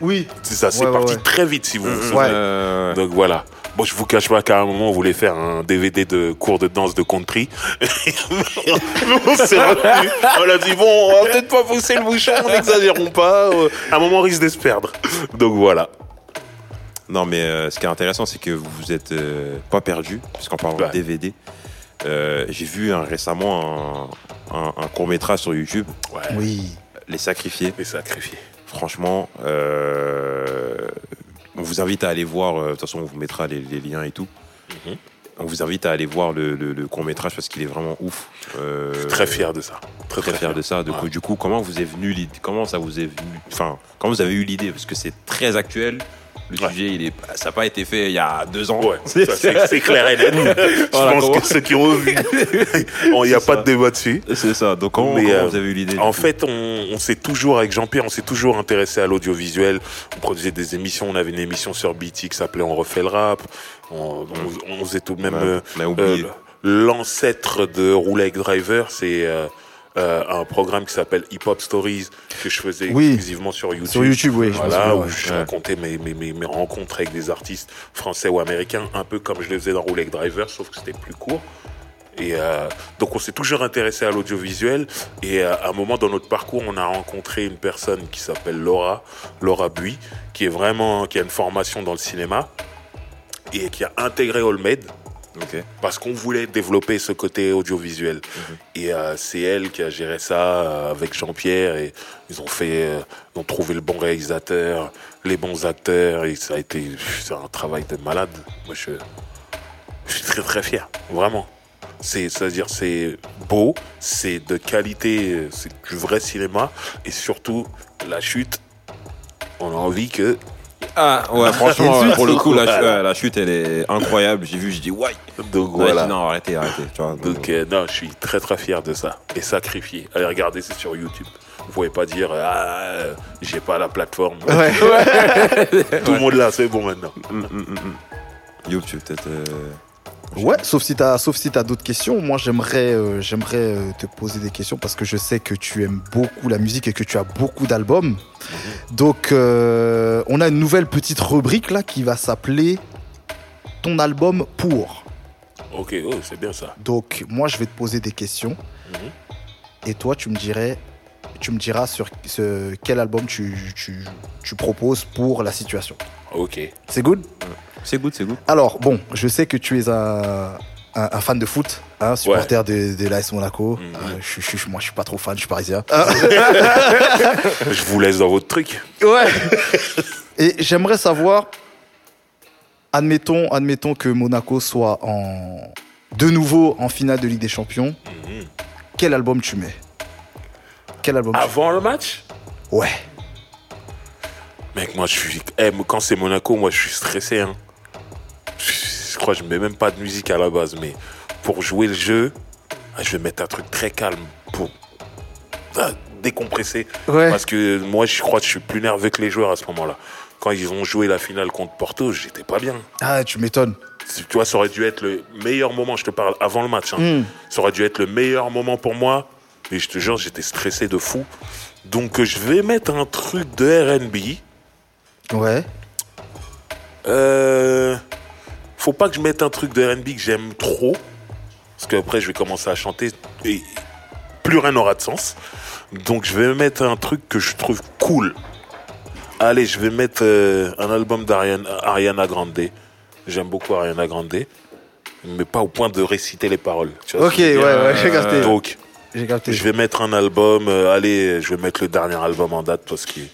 Oui. C'est ça, c'est Ouais, parti ouais. très vite si vous vous souvenez. Ouais. Euh, Donc voilà. Bon, je vous cache pas qu'à un moment, on voulait faire un DVD de cours de danse de country. on s'est retenu. On a dit, bon, on va peut-être pas pousser le bouchon, n'exagérons pas. Euh, À un moment, on risque de se perdre. Donc voilà. Non, mais euh, ce qui est intéressant, c'est que vous vous êtes euh, pas perdu, puisqu'en parlant Ouais. de DVD, euh, j'ai vu hein, récemment un, court métrage sur YouTube, Ouais. Oui. Les Sacrifiés. Les sacrifiés. Franchement, euh, vous invite à aller voir. euh, De toute façon, on vous mettra les, les liens et tout. Mhm. On vous invite à aller voir le, court métrage parce qu'il est vraiment ouf. Euh, Je suis très fier de ça. Très, très fier de ça. Du, coup, Ouais. du coup, comment vous est venu l'idée Comment ça vous est venu Enfin, comment vous avez eu l'idée? Parce que c'est très actuel. Le Ouais. sujet, il est, ça n'a pas été fait il y a deux ans. Ouais, c'est clair et net. Je Voilà, pense comment- que ceux qui ont vu, il n'y a pas ça. de débat dessus. C'est ça. Donc, comment, Mais, comment euh, vous avez eu l'idée En fait, on, on s'est toujours, avec Jean-Pierre, on s'est toujours intéressé à l'audiovisuel. On produisait des émissions. On avait une émission sur BT qui s'appelait On refait le rap. On, on- on faisait tout de même. Ouais, euh, euh, L'ancêtre de Roulette Driver, c'est euh, euh, un programme qui s'appelle Hip Hop Stories que je faisais Oui. exclusivement sur YouTube. Sur YouTube, oui. je Voilà, souviens, où ouais. je racontais mes, mes, mes, mes rencontres avec des artistes français ou américains, un peu comme je le faisais dans Roulette Driver, sauf que c'était plus court. Et euh, donc on s'est toujours intéressé à l'audiovisuel. Et euh, à un moment dans notre parcours, on a rencontré une personne qui s'appelle Laura, Laura Bui, qui est vraiment, qui a une formation dans le cinéma et qui a intégré Olmed Parce qu'on voulait développer ce côté audiovisuel. Et euh, c'est elle qui a géré ça euh, avec Jean-Pierre et ils ont fait, euh, ils ont trouvé le bon réalisateur, les bons acteurs et ça a été c'est un travail de malade. Moi, je, je suis très très fier, vraiment. C'est, c'est-à-dire c'est beau, c'est de qualité, c'est du vrai cinéma et surtout la chute. On a envie que Ah ouais, franchement, Ensuite, pour le coup, la, voilà. ouais, la chute, elle est incroyable. J'ai vu, j'ai dit, ouais. donc j'ai voilà. dit, non, arrêtez, arrêtez. Tu vois, Donc euh, non, je suis très très fier de ça et sacrifié. Allez regarder, c'est sur YouTube. Vous pouvez pas dire ah euh, j'ai pas la plateforme. Ouais. Tout le monde là, c'est bon maintenant. Mm, mm, mm, mm. YouTube, peut-être. euh, Ouais, sauf si t'as, sauf si t'as d'autres questions. Moi, j'aimerais, euh, j'aimerais euh, te poser des questions parce que je sais que tu aimes beaucoup la musique et que tu as beaucoup d'albums. Donc, euh, on a une nouvelle petite rubrique là qui va s'appeler ton album pour. Ok, oh, c'est bien ça. Donc, moi, je vais te poser des questions Mhm. et toi, tu me dirais, tu me diras sur ce, quel album tu, tu, tu proposes pour la situation. Ok. C'est good? C'est good, c'est good. Alors, bon, je sais que tu es un, un, un fan de foot, hein, supporter de, de l'AS Monaco. Euh, je, je, moi, je suis pas trop fan, je suis parisien. Je vous laisse dans votre truc. ouais. Et j'aimerais savoir, admettons, admettons que Monaco soit en de nouveau en finale de Ligue des Champions. Mhm. Quel album tu mets? Quel album tu- Avant le match? Ouais. Mec, moi je suis. quand c'est Monaco, moi je suis stressé. Hein. Je, crois que je mets même pas de musique à la base, mais pour jouer le jeu, ah, je vais mettre un truc très calme pour ah, décompresser. Ouais. Parce que moi, je crois que je suis plus nerveux que les joueurs à ce moment-là. quand ils ont joué la finale contre Porto, j'étais pas bien. Ah, tu m'étonnes. Tu vois, ça aurait dû être le meilleur moment, je te parle avant le match. hein. Hmm. Ça aurait dû être le meilleur moment pour moi. Et je te jure, j'étais stressé de fou. Donc, je vais mettre un truc de RB. Ouais. Euh, faut pas que je mette un truc de RB que j'aime trop. Parce qu'après, je vais commencer à chanter et plus rien n'aura de sens. Donc, je vais mettre un truc que je trouve cool. Allez, je vais mettre euh, un album d'Ariana Ariana Grande. J'aime beaucoup Ariana Grande. Mais pas au point de réciter les paroles. Tu vois Ok, que ouais, ouais, j'ai capté. Donc, J'ai capté. je vais mettre un album. euh, allez, je vais mettre le dernier album en date parce qu'il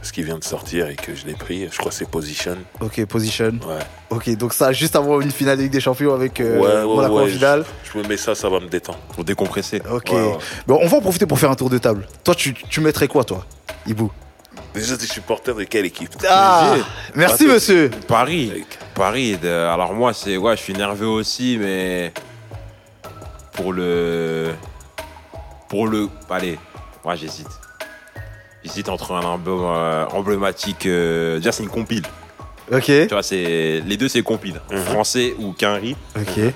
parce qu'il vient de sortir et que je l'ai pris. Je crois que c'est Position. Ok, position. Ouais. Ok, donc ça, juste avant une finale de Ligue des Champions avec euh, Ouais, ouais, Monaco en ouais, finale. Je me mets ça, ça va me détendre. Pour décompresser. Ok. Ouais, ouais. Bon, on va en profiter pour faire un tour de table. Toi, tu, tu mettrais quoi, toi, Ibou Déjà, t'es supporter de quelle équipe? Ah. Merci, Attends. monsieur. Paris. Paris. de- alors moi, c'est ouais, je suis nerveux aussi, mais pour le, pour le, allez, moi j'hésite. J'hésite entre un album euh, emblématique. euh, déjà, c'est une compile. Ok. Tu vois, c'est les deux, c'est compile. Mhm. Français ou Quinry. Ok.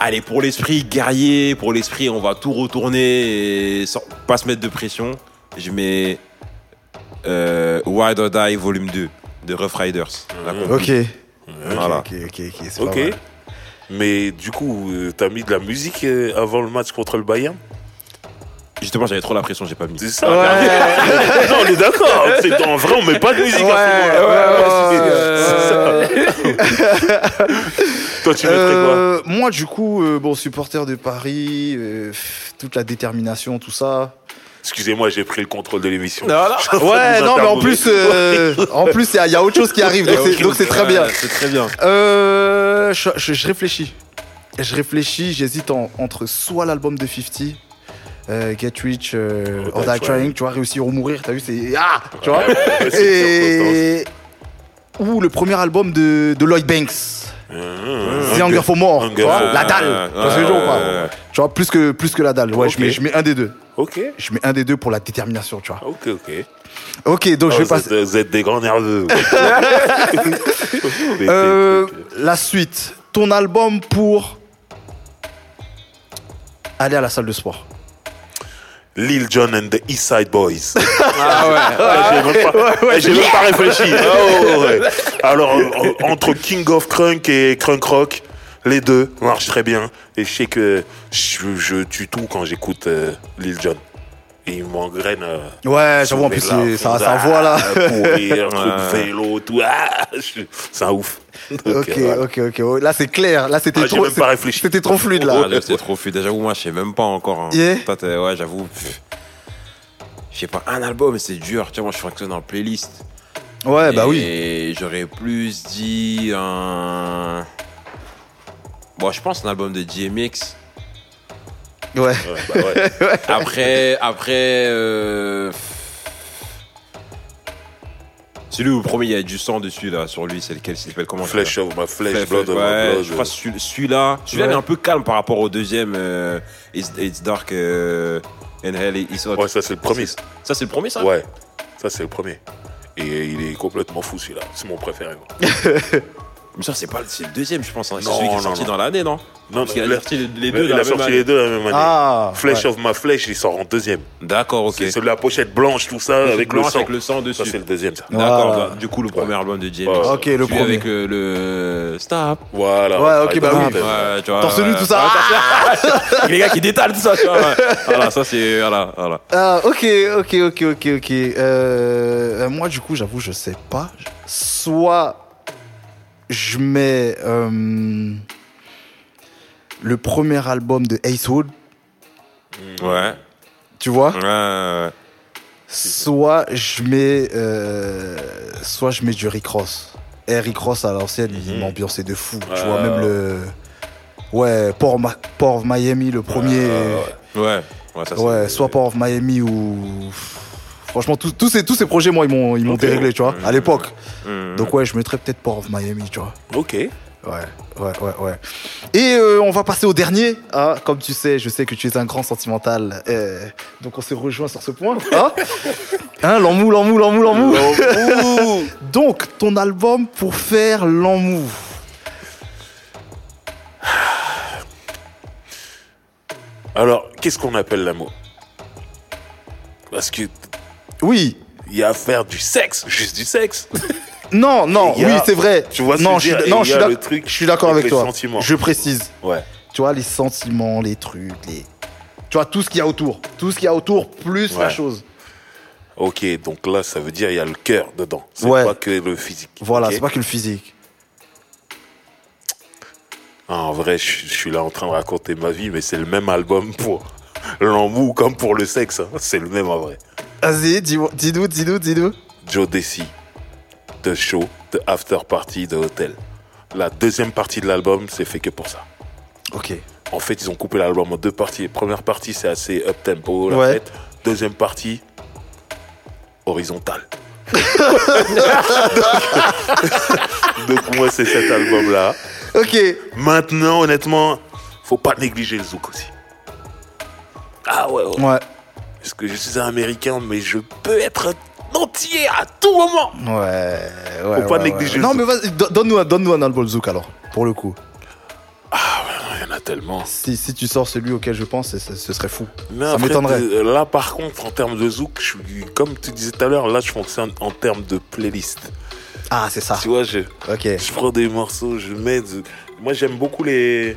Allez, pour l'esprit guerrier, pour l'esprit, on va tout retourner et sans pas se mettre de pression. Je mets euh, Wide or Die Volume 2 de Rough Riders. La Mhm. compile. Ok. Voilà. Ok, ok, ok. c'est Ok. pas mal. Mais du coup, euh, t'as mis de la musique euh, avant le match contre le Bayern? Justement, j'avais trop la pression, j'ai pas mis. C'est ça Ouais. non, on est d'accord. C'est en vrai, on met pas de musique Ouais, à ce moment-là. ouais, ouais, C'est ça. Toi, tu mettrais quoi Euh, moi, du coup, euh, bon, supporter de Paris, euh, toute la détermination, tout ça. Excusez-moi, j'ai pris le contrôle de l'émission. Ouais, non, mais en plus, euh, en plus, il y, a- il y a autre chose qui arrive, donc c'est- donc c'est très bien. C'est très bien. Euh, je, je- je réfléchis. Je réfléchis, j'hésite en- entre soit l'album de 50, euh, Get Rich, euh, Or or Die Trying, tu vois, réussir ou mourir, t'as vu, c'est. Ah Tu vois Et. Ou le premier album de, de Lloyd Banks, Mmh. The Hunger for More, Hunger tu vois, for- la dalle, tu vois je ouais, ouais. Tu vois, plus que, plus que la dalle, ouais, je, mets, je mets un des deux. Ok, Je mets un des deux pour la détermination, tu vois. ok, ok. Ok, donc je Oh, vais vous, passer. êtes, vous êtes des grands nerveux. Euh, la suite, ton album pour aller à la salle de sport. Lil Jon and the East Side Boys. Ah ouais. Ah, même pas, j'ai même pas réfléchi. Alors, entre King of Crunk et Crunk Rock, les deux marchent très bien. Et je sais que je, je tue tout quand j'écoute euh, Lil Jon. Et il m'engraine. euh, Ouais, j'avoue, en plus, ça, ça voit là. Courir, truc vélo, tout. Ah, je- c'est un ouf. Donc, Ok, euh, voilà. ok, ok. ouais, Là, c'est clair. Là, c'était Ah, j'ai trop. même pas réfléchi. C'était trop fluide là. C'est trop fluide. J'avoue, moi, je sais même pas encore. hein. Yeah. Toi, ouais, j'avoue. Je sais pas, un album, c'est dur. Tu vois, moi, je fonctionne en playlist. Ouais, bah oui. Et j'aurais plus dit un. Bon, je pense un album de DMX. Ouais. Ouais, bah ouais. Après, après. euh, Celui où, premier, il y a du sang dessus, là, sur lui, c'est lequel Il s'appelle comment Flesh ça of my flesh, Flesh, blood of my ouais, blood. Je crois celui-là. Celui-là, Ouais. est un peu calme par rapport au deuxième. euh, It's, It's Dark euh, and Hell is Hot. Ouais, ça c'est le premier. Ça, c'est le premier, ça Ouais, ça c'est le premier. Et il est complètement fou celui-là. C'est mon préféré. Mais ça, c'est pas le- c'est le deuxième, je pense. hein. C'est Non, celui qui est non, sorti non. dans l'année, non Non, Parce qu'il a il a- sorti les, deux il dans a la même sorti année. les deux la même année. Ah. Flesh ouais. of my flesh, il sort en deuxième. D'accord, ok. C'est celui la pochette blanche, tout ça, avec le sang. avec le sang dessus. Ça c'est le deuxième, ça. D'accord, bah, du coup, le premier album de James. Ok, le premier. avec le, le Stop. Voilà. Ouais, ok, bah oui. Ouais, tu vois. Torse nu, ouais. tout ça. Les gars qui détalent tout ça, tu vois. ouais. Voilà, ça, c'est. Voilà, voilà. Ah, ok, ok, ok, ok, ok. Euh, moi, du coup, j'avoue, je sais pas. Soit je mets euh, le premier album de Ace Hood, Ouais. tu vois? Ouais, ouais. Soit je mets, euh, soit je mets du Rick Ross. Et Rick Ross à l'ancienne, il Mhm. m'ambiançait de fou. Tu Ouais, vois, même ouais. le. Ouais, Port, Ma- Port of Miami, le premier. Ouais, ouais, Ouais. Ouais, ça, Ouais, soit Port of Miami ou. Franchement, tous, tous, ces, tous ces projets, moi, ils m'ont, ils m'ont Ok. déréglé, tu vois, à l'époque. Mhm. Donc, ouais, je mettrais peut-être Port of Miami, tu vois. Ok. Ouais, ouais, ouais, ouais. Et euh, on va passer au dernier. hein. Comme tu sais, je sais que tu es un grand sentimental. euh, donc on se rejoint sur ce point. Hein, hein l'emmou, l'emmou, l'emmou, l'emmou. Donc, ton album pour faire l'emmou. Alors, qu'est-ce qu'on appelle l'amour? Parce que Oui. il y a à faire du sexe, juste du sexe. Non, non, a- oui, c'est vrai. Tu vois ce non, que je suis, non, je suis truc je d'accord avec toi. sentiments. Je précise. Ouais. Tu vois, les sentiments, les trucs, les. Tu vois, tout ce qu'il y a autour. Tout ce qu'il y a autour, plus la chose. Ok, donc là, ça veut dire il y a le cœur dedans. C'est Ouais. pas que le physique. Voilà, c'est pas que le physique. Ah, en vrai, je, je suis là en train de raconter ma vie, mais c'est le même album pour l'amour comme pour le sexe. hein. C'est le même en vrai. Vas-y, dis-nous, dis-nous, dis-nous. Joe Desi, The Show, The After Party, The Hotel. La deuxième partie de l'album, c'est fait que pour ça. Ok. En fait, ils ont coupé l'album en deux parties. Première partie, c'est assez up tempo, la Ouais. fête. Deuxième partie, horizontale. Donc moi, c'est cet album-là. Ok. Maintenant, honnêtement, faut pas négliger le zouk aussi. Ah ouais, ouais. Ouais. Parce que je suis un Américain, mais je peux être entier à tout moment. Ouais. ouais Faut pas ouais, négliger ouais. Non, mais vas-y, do- donne-nous un, donne-nous un album Zouk alors, pour le coup. Il y en a tellement. Si, si tu sors celui auquel je pense, ce, serait fou. Mais Ça m'étonnerait. de- Là, par contre, en termes de zouk, je suis, comme tu disais tout à l'heure, là, je fonctionne en termes de playlist. Ah, c'est ça. Tu vois, je, je prends des morceaux, je mets. Moi, j'aime beaucoup les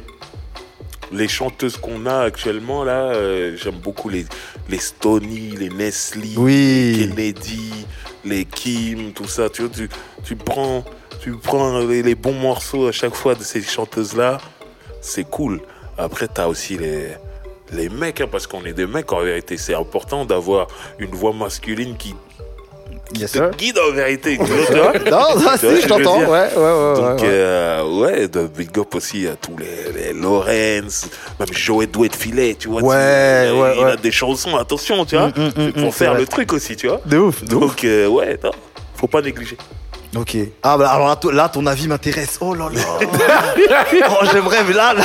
les chanteuses qu'on a actuellement là. euh, j'aime beaucoup les les Stony, les Nestle, Oui. les Kennedy, les Kim, tout ça. Tu vois, tu, tu prends tu prends les, les bons morceaux à chaque fois de ces chanteuses là. C'est cool. Après, t'as aussi les les mecs, hein, parce qu'on est des mecs en vérité. C'est important d'avoir une voix masculine qui Yes, te sir. guide en vérité. Non, vois si, ce je t'entends. Ouais, ouais, ouais. donc, ouais, ouais. euh, ouais, de big up aussi à tous les, les Lorenz, même Joey Douet de Filet, tu vois. Ouais, tu- ouais, il ouais. a des chansons, attention, tu vois, Mm, mm, mm, mm, pour faire le truc aussi, tu vois. De ouf, de ouf. Donc, euh, ouais, non, faut pas négliger. Ok. Ah, bah alors là, to- là, ton avis m'intéresse. Oh là là. oh, j'aimerais, mais là, là,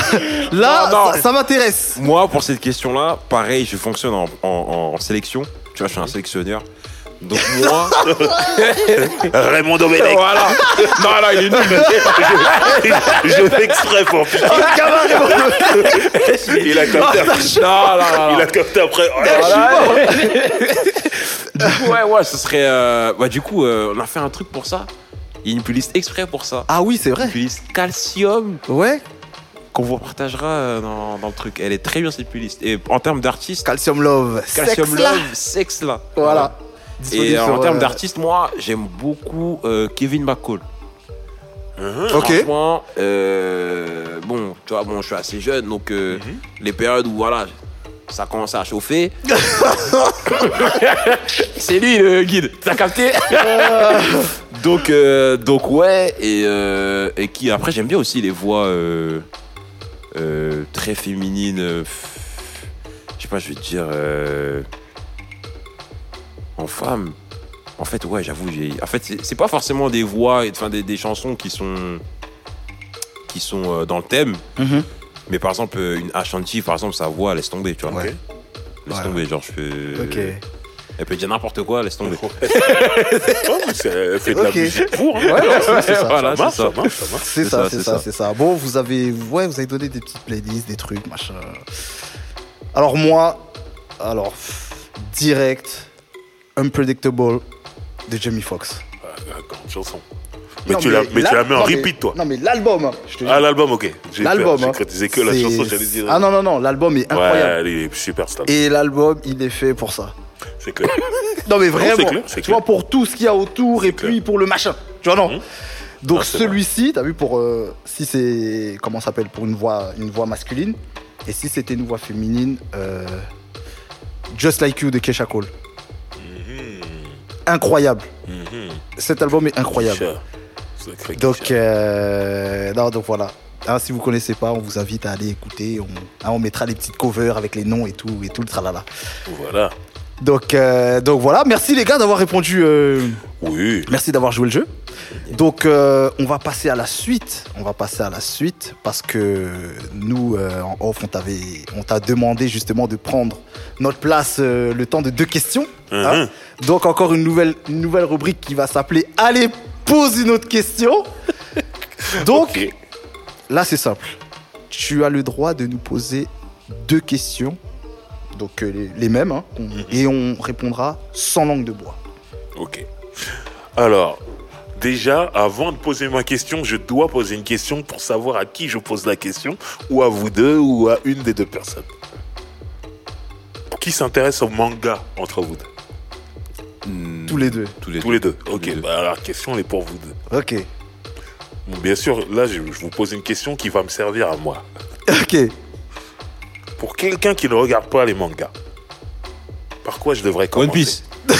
là, Non, non. ça, ça m'intéresse. Moi, pour cette question-là, pareil, je fonctionne en, en- en sélection. Tu vois, je suis un sélectionneur. Donc moi, Raymond Domenech, voilà. Non, non, il est nul. je, je fais exprès pour piquer. Il a capté, Non, non, non, il a capté après. Oh, Voilà. du coup, ouais, ouais, ce serait. euh, Bah, du coup, euh, on a fait un truc pour ça. Il y a une playlist exprès pour ça. Ah oui, c'est vrai. Une playlist calcium Ouais. qu'on vous partagera euh, dans, dans le truc. Elle est très bien cette playlist. Et en termes d'artistes, Calcium Love. Calcium Sexe, là. Love, sexe là. Voilà. Et en termes euh, d'artistes, moi, j'aime beaucoup euh, Kevin McCall. Ok. Franchement, euh, bon, tu vois, bon, je suis assez jeune, donc euh, les périodes où voilà, ça commence à chauffer. C'est lui le guide, t'as capté? Donc, euh, donc ouais, et, euh, et qui après j'aime bien aussi les voix très féminines. je sais pas, je vais te dire en femme. En fait, ouais, j'avoue, j'ai. En fait, c'est- pas forcément des voix, enfin des, des chansons qui sont qui sont euh, dans le thème. Mhm. Mais par exemple, euh, une Ashanti, par exemple, sa voix, laisse tomber, tu vois. Ouais. Laisse Ouais, tomber, genre, je fais. Ok. Elle peut dire n'importe quoi, laisse tomber. Elle fait de la musique pour. hein. C'est- ça. Voilà, Ça marche, c'est ça. C'est ça. c'est ça. Bon, vous avez, ouais, vous avez donné des petites playlists, des trucs, machin. Alors moi, alors direct, Unpredictable de Jamie Foxx. Ah, Grande chanson. Mais, Non, tu, la, mais tu la mets en non, mais- repeat, toi. Non mais l'album, hein. Ah, l'album, ok. J'ai l'album. peur, hein, J'ai crétisé que la chanson, j'allais dire. Ah non non non, l'album est Ouais, incroyable. elle est super stable. Et l'album, il est fait pour ça. C'est clair. Non mais vraiment, c'est clair, c'est tu clair. vois pour tout ce qu'il y a autour et clair. puis pour le machin. Tu vois non. Mhm. Donc Non, celui-ci, t'as vu pour euh, si c'est comment ça s'appelle pour une voix une voix masculine et si c'était une voix féminine, euh, Just Like You de Kesha Cole. Incroyable. mhm. Cet album est incroyable. Donc euh, non donc voilà. Hein, si vous connaissez pas, on vous invite à aller écouter. On, hein, on mettra les petites covers avec les noms et tout et tout le tralala. Voilà. Donc, euh, donc voilà, merci les gars d'avoir répondu. euh, Oui. merci d'avoir joué le jeu. Donc euh, on va passer à la suite. On va passer à la suite parce que nous, euh, en off, on t'avait, on t'a demandé justement de prendre notre place euh, le temps de deux questions. hein. Mhm. Donc encore une nouvelle, une nouvelle rubrique qui va s'appeler Allez, pose une autre question. Donc Ok. là c'est simple. Tu as le droit de nous poser deux questions. Donc euh, les, mêmes. hein, qu'on- Et on répondra sans langue de bois. Ok. Alors, déjà, avant de poser ma question, je dois poser une question pour savoir à qui je pose la question, ou à vous deux, ou à une des deux personnes. Qui s'intéresse au manga entre vous deux Hmm, Tous les deux. Tous les Tous les deux. Tous Ok, les deux. bah, la question elle est pour vous deux. Ok. Bon, bien sûr, là, je, je vous pose une question qui va me servir à moi. Ok. Pour quelqu'un qui ne regarde pas les mangas, par quoi je devrais commencer One Piece.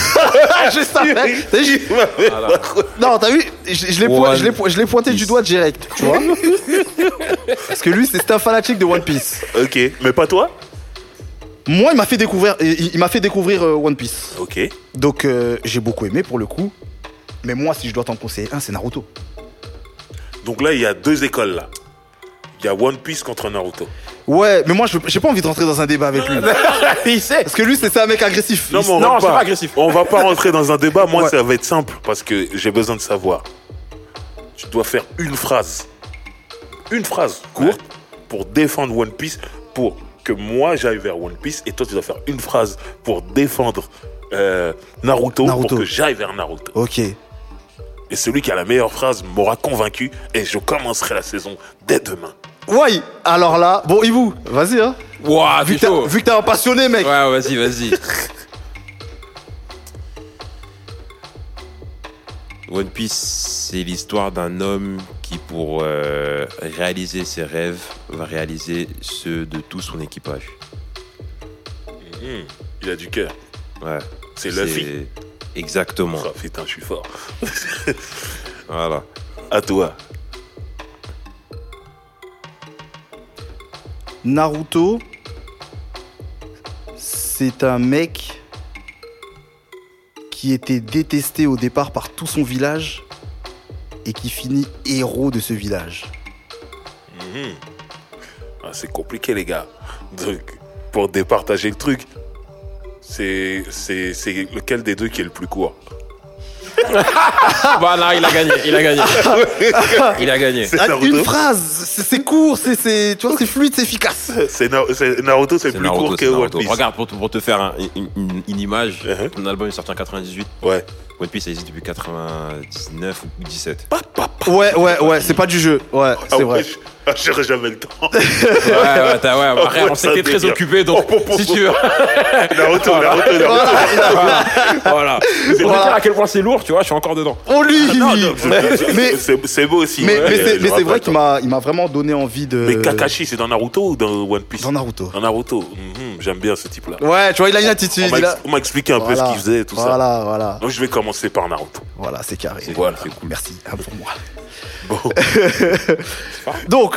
Ah, je savais. Voilà. Non, t'as vu, je, je l'ai po- pointé du doigt direct, tu vois. Parce que lui, c'est un fanatique de One Piece. Ok, mais pas toi? Moi, il m'a fait découvrir, il, il m'a fait découvrir euh, One Piece. Ok. Donc, euh, j'ai beaucoup aimé pour le coup. Mais moi, si je dois t'en conseiller un, c'est Naruto. Donc là, il y a deux écoles là. Il y a One Piece contre Naruto. Ouais, mais moi, je j'ai pas envie de rentrer dans un débat avec lui. Il sait. Parce que lui, c'est c'est un mec agressif. Non, mais on Non, rentre c'est pas. pas agressif. On va pas rentrer dans un débat. Moi, Ouais. ça va être simple parce que j'ai besoin de savoir. Tu dois faire une phrase, une phrase courte pour défendre One Piece, pour que moi j'aille vers One Piece, et toi tu dois faire une phrase pour défendre euh, Naruto, Naruto. pour que j'aille vers Naruto. Ok. Et celui qui a la meilleure phrase m'aura convaincu, et je commencerai la saison dès demain. Ouais, alors là, bon, Ibu, vas-y, hein. Ouah, Vu que t'es- chaud. vu que t'es un passionné, mec. Ouais, vas-y, vas-y. One Piece, c'est l'histoire d'un homme qui, pour euh, réaliser ses rêves, va réaliser ceux de tout son équipage. Mhm. Il a du cœur. Ouais. C'est Luffy. Exactement. Ah, putain, je suis fort. Voilà. À toi. Naruto, c'est un mec qui était détesté au départ par tout son village et qui finit héros de ce village. Mhm. Ah, c'est compliqué, les gars. Donc, pour départager le truc, c'est lequel des deux qui est le plus court? bah là, il a gagné, il a gagné. il a gagné. Ah, Naruto. une phrase, c'est c'est court, c'est c'est tu vois, c'est fluide, c'est efficace. C'est Na- c'est- Naruto, c'est C'est plus Naruto, court que c'est One Naruto. Piece. Regarde, pour te, pour te faire un- une, une- une image, Uh-huh. ton album est sorti en 98. Ouais. One Piece, ça existe depuis 99 ou 17. Ouais, ouais, ouais, c'est pas du jeu. Ouais, Ah c'est vrai. ah, J'aurais jamais le temps. Ouais, ouais, t'as- ouais. Après, ouais, on t'es très occupé, donc Oh, oh, oh, si tu veux. Naruto, Naruto, Naruto. voilà. voilà. C'est pour Voilà. dire à quel point c'est lourd, tu vois, je suis encore dedans. Oh lui Non, non, je- je- Mais- c'est- c'est beau aussi. Mais, ouais, mais c'est vrai qu'il m'a il m'a vraiment donné envie de. Mais Kakashi, c'est dans Naruto ou dans One Piece? Dans Naruto. Dans Naruto. Mhm, J'aime bien ce type-là. Ouais, tu vois, il a une attitude. On m'a expliqué un peu ce qu'il faisait et tout ça. Voilà, voilà. Donc je vais commencer par Naruto. Voilà, c'est carré. Voilà. C'est cool. Merci, un pour moi. Bon. Donc,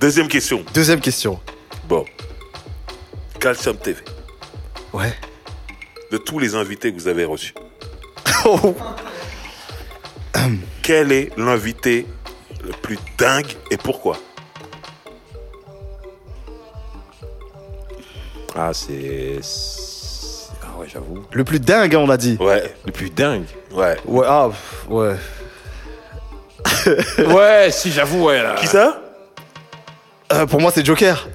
Deuxième question. deuxième question. Bon. Calcium TV. Ouais. De tous les invités que vous avez reçus, Oh. quel est l'invité le plus dingue et pourquoi? Ah, c'est. Ah ouais, j'avoue. Le plus dingue, hein, on l'a dit. Ouais, Le plus dingue. ouais. Ouais, ah, pff, ouais. ouais, si, j'avoue, ouais. là. Qui ça? Euh, pour moi, c'est Joker.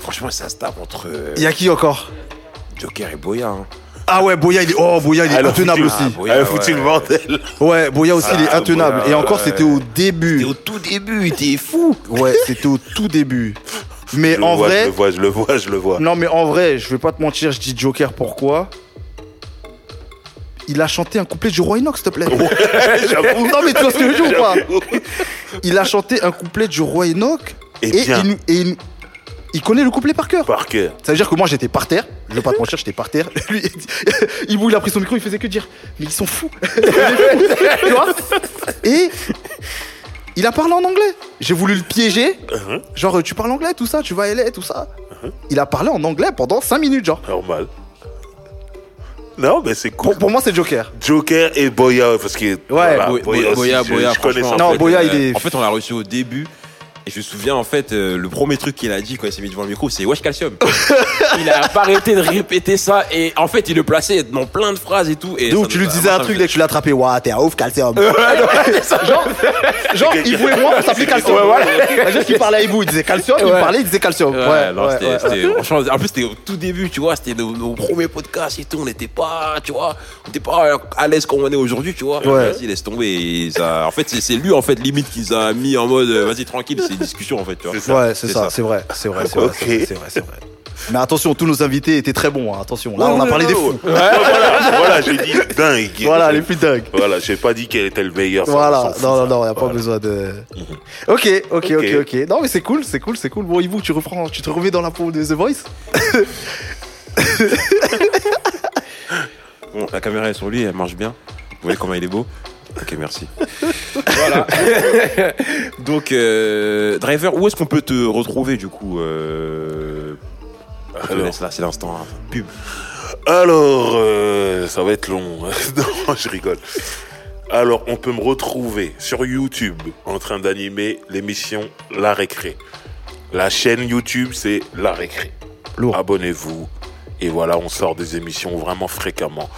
Franchement, ça se tape entre euh, Il y a qui encore? Joker et Boya. hein. Ah ouais, Boya, il est, oh, Boya, il est le intenable foutu. aussi. Ah, Boya, Elle a ouais. foutu le bordel. Ouais, Boya aussi, il est Ah, intenable. Boya, Et encore, ouais. c'était au début. Et au tout début, t'es fou. Ouais, c'était au tout début. Mais Je en vois, Je vrai, le vois, je le vois, je le vois. non, mais en vrai, je vais pas te mentir, je dis Joker, pourquoi? Il a chanté un couplet du Roi Enoch, s'il te plaît. J'avoue. Non, mais tu vois ce que je veux dire ou pas? Il a chanté un couplet du Roi Enoch. Et Et, bien. il, et il- il connaît le couplet par cœur. Par cœur. Ça veut dire que moi j'étais par terre, je vais pas te mentir, j'étais par terre. Lui, il, il a pris son micro, il faisait que dire Mais ils sont fous Tu vois? Et il a parlé en anglais. J'ai voulu le piéger. Uh-huh. Genre, tu parles anglais, tout ça, tu vas à LA, tout ça. il a parlé en anglais pendant 5 minutes, genre. Normal. Non, mais c'est cool. Pour, pour moi, c'est Joker. Joker et Boya, parce que. voilà, Bo- Boya, Bo- Boya, je- Boya, je. Non, Boya, euh, il est- En fait, on l'a reçu au début. Et je me souviens, en fait, euh, le premier truc qu'il a dit quand il s'est mis devant le micro, c'est Wesh Calcium. il a pas arrêté de répéter ça. Et en fait, il le plaçait dans plein de phrases et tout. Et Donc tu lui disais un truc dès que tu l'as attrapé. Ouah, t'es un ouf, calcium. genre, genre Yves et moi, on s'appelait calcium. Ouais, voilà. C'est-à-dire qu'il parlait à Ibou, il disait calcium, il me parlait, il disait calcium. Ouais, Ouais, non, ouais, c'était- ouais. c'était- franchement, en plus, c'était au tout début, tu vois, c'était nos, nos premiers podcasts et tout, on n'était pas, tu vois, on n'était pas à l'aise comme on est aujourd'hui, tu vois. Ouais. Vas-y, laisse tomber. Et ça, en fait, c'est c'est lui, en fait, limite, qui nous a mis en mode, euh, vas-y, tranquille, c'est une discussion, en fait, tu vois. C'est ça. Ouais, c'est ça, ça. c'est vrai, c'est vrai, c'est vrai, c'est vrai, c'est vrai. Mais attention, tous nos invités étaient très bons, hein, attention. Là, Ouais, on a parlé ouais, des ouais. fous. Ouais, voilà, voilà, j'ai dit dingue. Voilà, les plus dingues. Voilà, j'ai pas dit quel était le meilleur. Voilà, non, non, non, y a pas Voilà. besoin de. Ok, ok, ok, Ok. ok. Non, mais c'est cool, c'est cool, c'est cool. Bon, Yvou, tu reprends, tu te remets dans la peau de The Voice? Bon, la caméra est sur lui, elle marche bien. Vous voyez comment il est beau Ok, merci. voilà. Donc, euh, Driver, où est-ce qu'on peut te retrouver du coup euh... te laisse là, c'est l'instant hein. pub. Alors, euh, ça va être long. non, je rigole. Alors, on peut me retrouver sur YouTube en train d'animer l'émission La Récré. La chaîne YouTube, c'est La Récré. Lourd. Abonnez-vous. Et voilà, on sort des émissions vraiment fréquemment.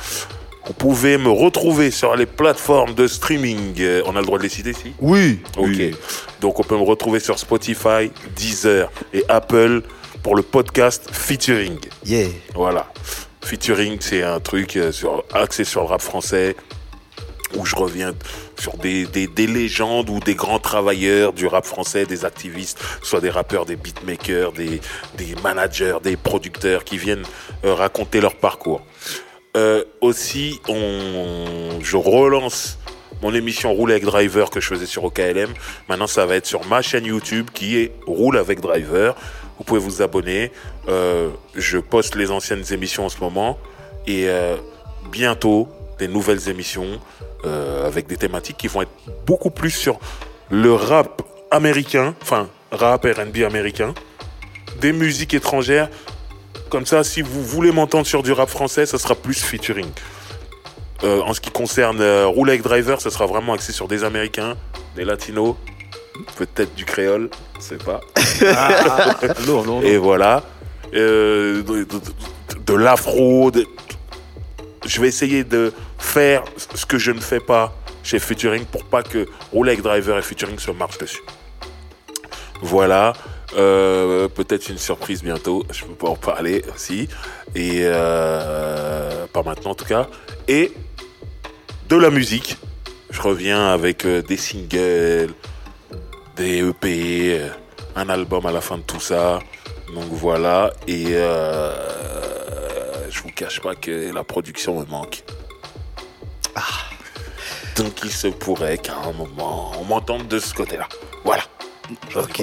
Vous pouvez me retrouver sur les plateformes de streaming. Euh, On a le droit de les citer ici Oui. Ok. Oui. Donc on peut me retrouver sur Spotify, Deezer et Apple pour le podcast Featuring. Yeah. Voilà. Featuring, c'est un truc euh, sur, axé sur le rap français où je reviens sur des, des, des légendes ou des grands travailleurs du rap français, des activistes, soit des rappeurs, des beatmakers, des, des managers, des producteurs qui viennent euh, raconter leur parcours. Euh, aussi, on, je relance mon émission Roule avec Driver que je faisais sur OKLM. Maintenant, ça va être sur ma chaîne YouTube qui est Roule avec Driver. Vous pouvez vous abonner. Euh, je poste les anciennes émissions en ce moment. Et euh, bientôt, des nouvelles émissions euh, avec des thématiques qui vont être beaucoup plus sur le rap américain, enfin rap R&B américain, des musiques étrangères. Comme ça, si vous voulez m'entendre sur du rap français, ça sera plus featuring. Euh, en ce qui concerne euh, Roule avec Driver, ça sera vraiment axé sur des Américains, des Latinos, peut-être du créole, je sais pas. non, non, Et voilà. Euh, de de- de- de l'afro. de- Je vais essayer de faire ce que je ne fais pas chez Featuring pour pas que Rolex Driver et Featuring se marchent dessus. Voilà. Euh, Peut-être une surprise bientôt. Je peux pas en parler aussi. Et euh, pas maintenant en tout cas. Et de la musique. Je reviens avec euh, des singles, des EP, euh, un album à la fin de tout ça. Donc voilà. Et euh, je vous cache pas que la production me manque. Donc il se pourrait qu'à un moment, on m'entende de ce côté-là. Voilà. Ok,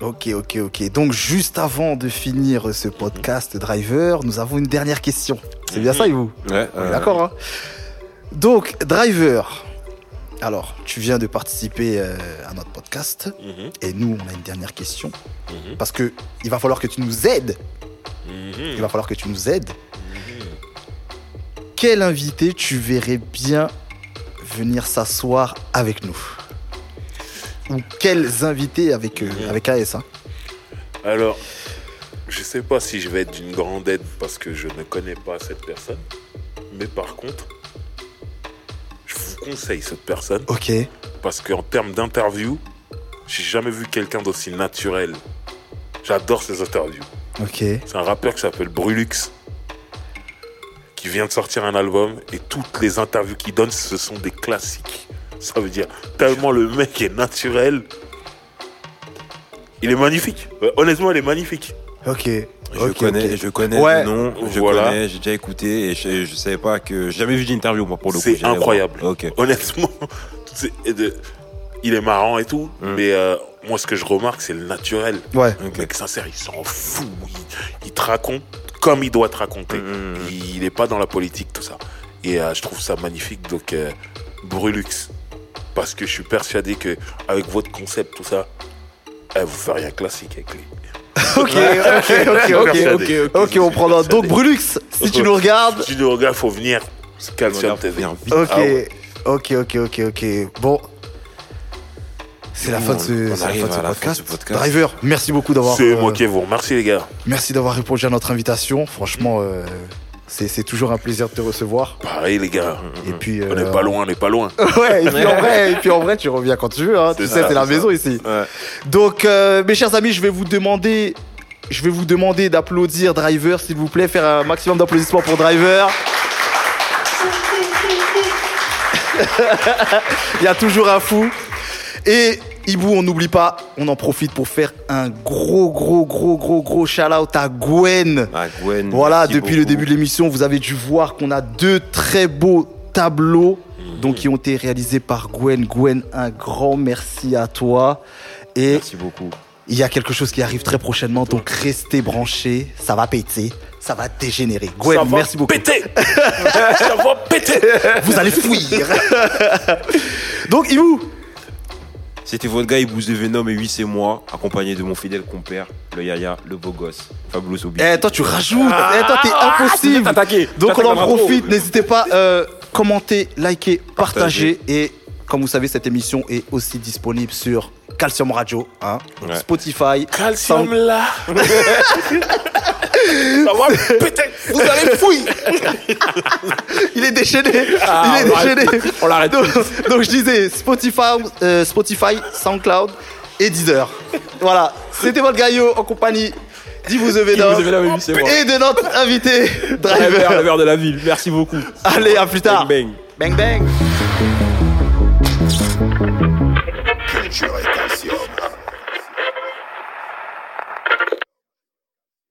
ok, ok, ok. Donc juste avant de finir ce podcast Driver, nous avons une dernière question. C'est bien ça, Yvou Ouais, On est euh, D'accord. Hein Donc Driver. Alors, tu viens de participer euh, à notre podcast Mhm, et nous, on a une dernière question mhm, parce que il va falloir que tu nous aides. mhm. Il va falloir que tu nous aides. Quel invité tu verrais bien venir s'asseoir avec nous? Ou quels invités avec, euh, avec AS hein Alors, je sais pas si je vais être d'une grande aide parce que je ne connais pas cette personne. Mais par contre, je vous conseille cette personne Ok. parce qu'en termes d'interview, j'ai jamais vu quelqu'un d'aussi naturel. J'adore ses interviews. Ok. C'est un rappeur qui s'appelle Brulux qui vient de sortir un album et toutes les interviews qu'il donne, ce sont des classiques. Ça veut dire tellement le mec est naturel. Il est magnifique. Honnêtement, il est magnifique. Ok. Je ok, connais, je connais Ouais. le nom, je Voilà. connais, j'ai déjà écouté et je, je savais pas que j'ai jamais vu d'interview moi pour le coup. C'est incroyable. Ok. Honnêtement, de- il est marrant et tout, Mm. mais euh, moi, ce que je remarque, c'est le naturel. Ouais. Le mec sincère, il s'en fout. Il, il te raconte comme il doit te raconter. Mm, mm, mm. Il n'est pas dans la politique, tout ça. Et euh, je trouve ça magnifique. Donc, euh, Brulux. Parce que je suis persuadé que avec votre concept, tout ça, vous ferez un classique avec lui. Ok, ok, ok, ok. Ok, on prend note. Donc, Brulux, si tu nous regardes. Si tu nous regardes, faut venir. Calcium TV. Ok, Ah ouais. ok, ok, ok, ok. Bon. C'est la fin de ce, la fin de podcast. ce podcast. Driver, merci beaucoup d'avoir. C'est euh, moi qui vous remercie, les gars. Merci d'avoir répondu à notre invitation. Franchement, euh, c'est c'est toujours un plaisir de te recevoir. Pareil, les gars. Et puis. On euh, n'est pas loin, on n'est pas loin. ouais, et puis en vrai, et puis en vrai, tu reviens quand tu veux. Hein. Tu C'est sais, ça, c'est la maison ici. Ouais. Donc, euh, mes chers amis, je vais vous demander, je vais vous demander d'applaudir Driver, s'il vous plaît, faire un maximum d'applaudissements pour Driver. Il y a toujours un fou. Et Ibou, on n'oublie pas, on en profite pour faire un gros, gros, gros, gros, gros shout-out à Gwen. Ah, Gwen, Voilà, merci depuis le début de l'émission, vous avez dû voir qu'on a deux très beaux tableaux Mhm. donc, qui ont été réalisés par Gwen. Gwen, un grand merci à toi. Et Merci beaucoup. il y a quelque chose qui arrive très prochainement, donc restez branchés. Ça va péter, ça va dégénérer. Gwen, Ça va merci beaucoup. Péter Ça va péter Vous allez fuir. donc, Ibou, C'était votre gars Ibouze Venom et oui, c'est moi, accompagné de mon fidèle compère, le Yaya, le beau gosse, Fabulous Obi. eh, toi tu rajoutes, eh, toi t'es Ah, impossible. attaqué. Donc on en profite, n'hésitez pas, euh, commentez, likez, partagez. Partagez. Et comme vous savez, cette émission est aussi disponible sur Calcium Radio, hein, Ouais. Spotify. Calcium Sound- là Ça va péter Vous allez fouiller Il est déchaîné Ah, Il est on l'arrête. déchaîné On l'arrête. donc, donc, je disais Spotify, euh, Spotify, Soundcloud et Deezer. Voilà, c'était votre gaillot en compagnie d'Ibou The Venom Ibouze Venom et de notre invité Driver, le Driver. de la ville. Merci beaucoup. Allez, à plus tard. Bang, bang. Bang bang.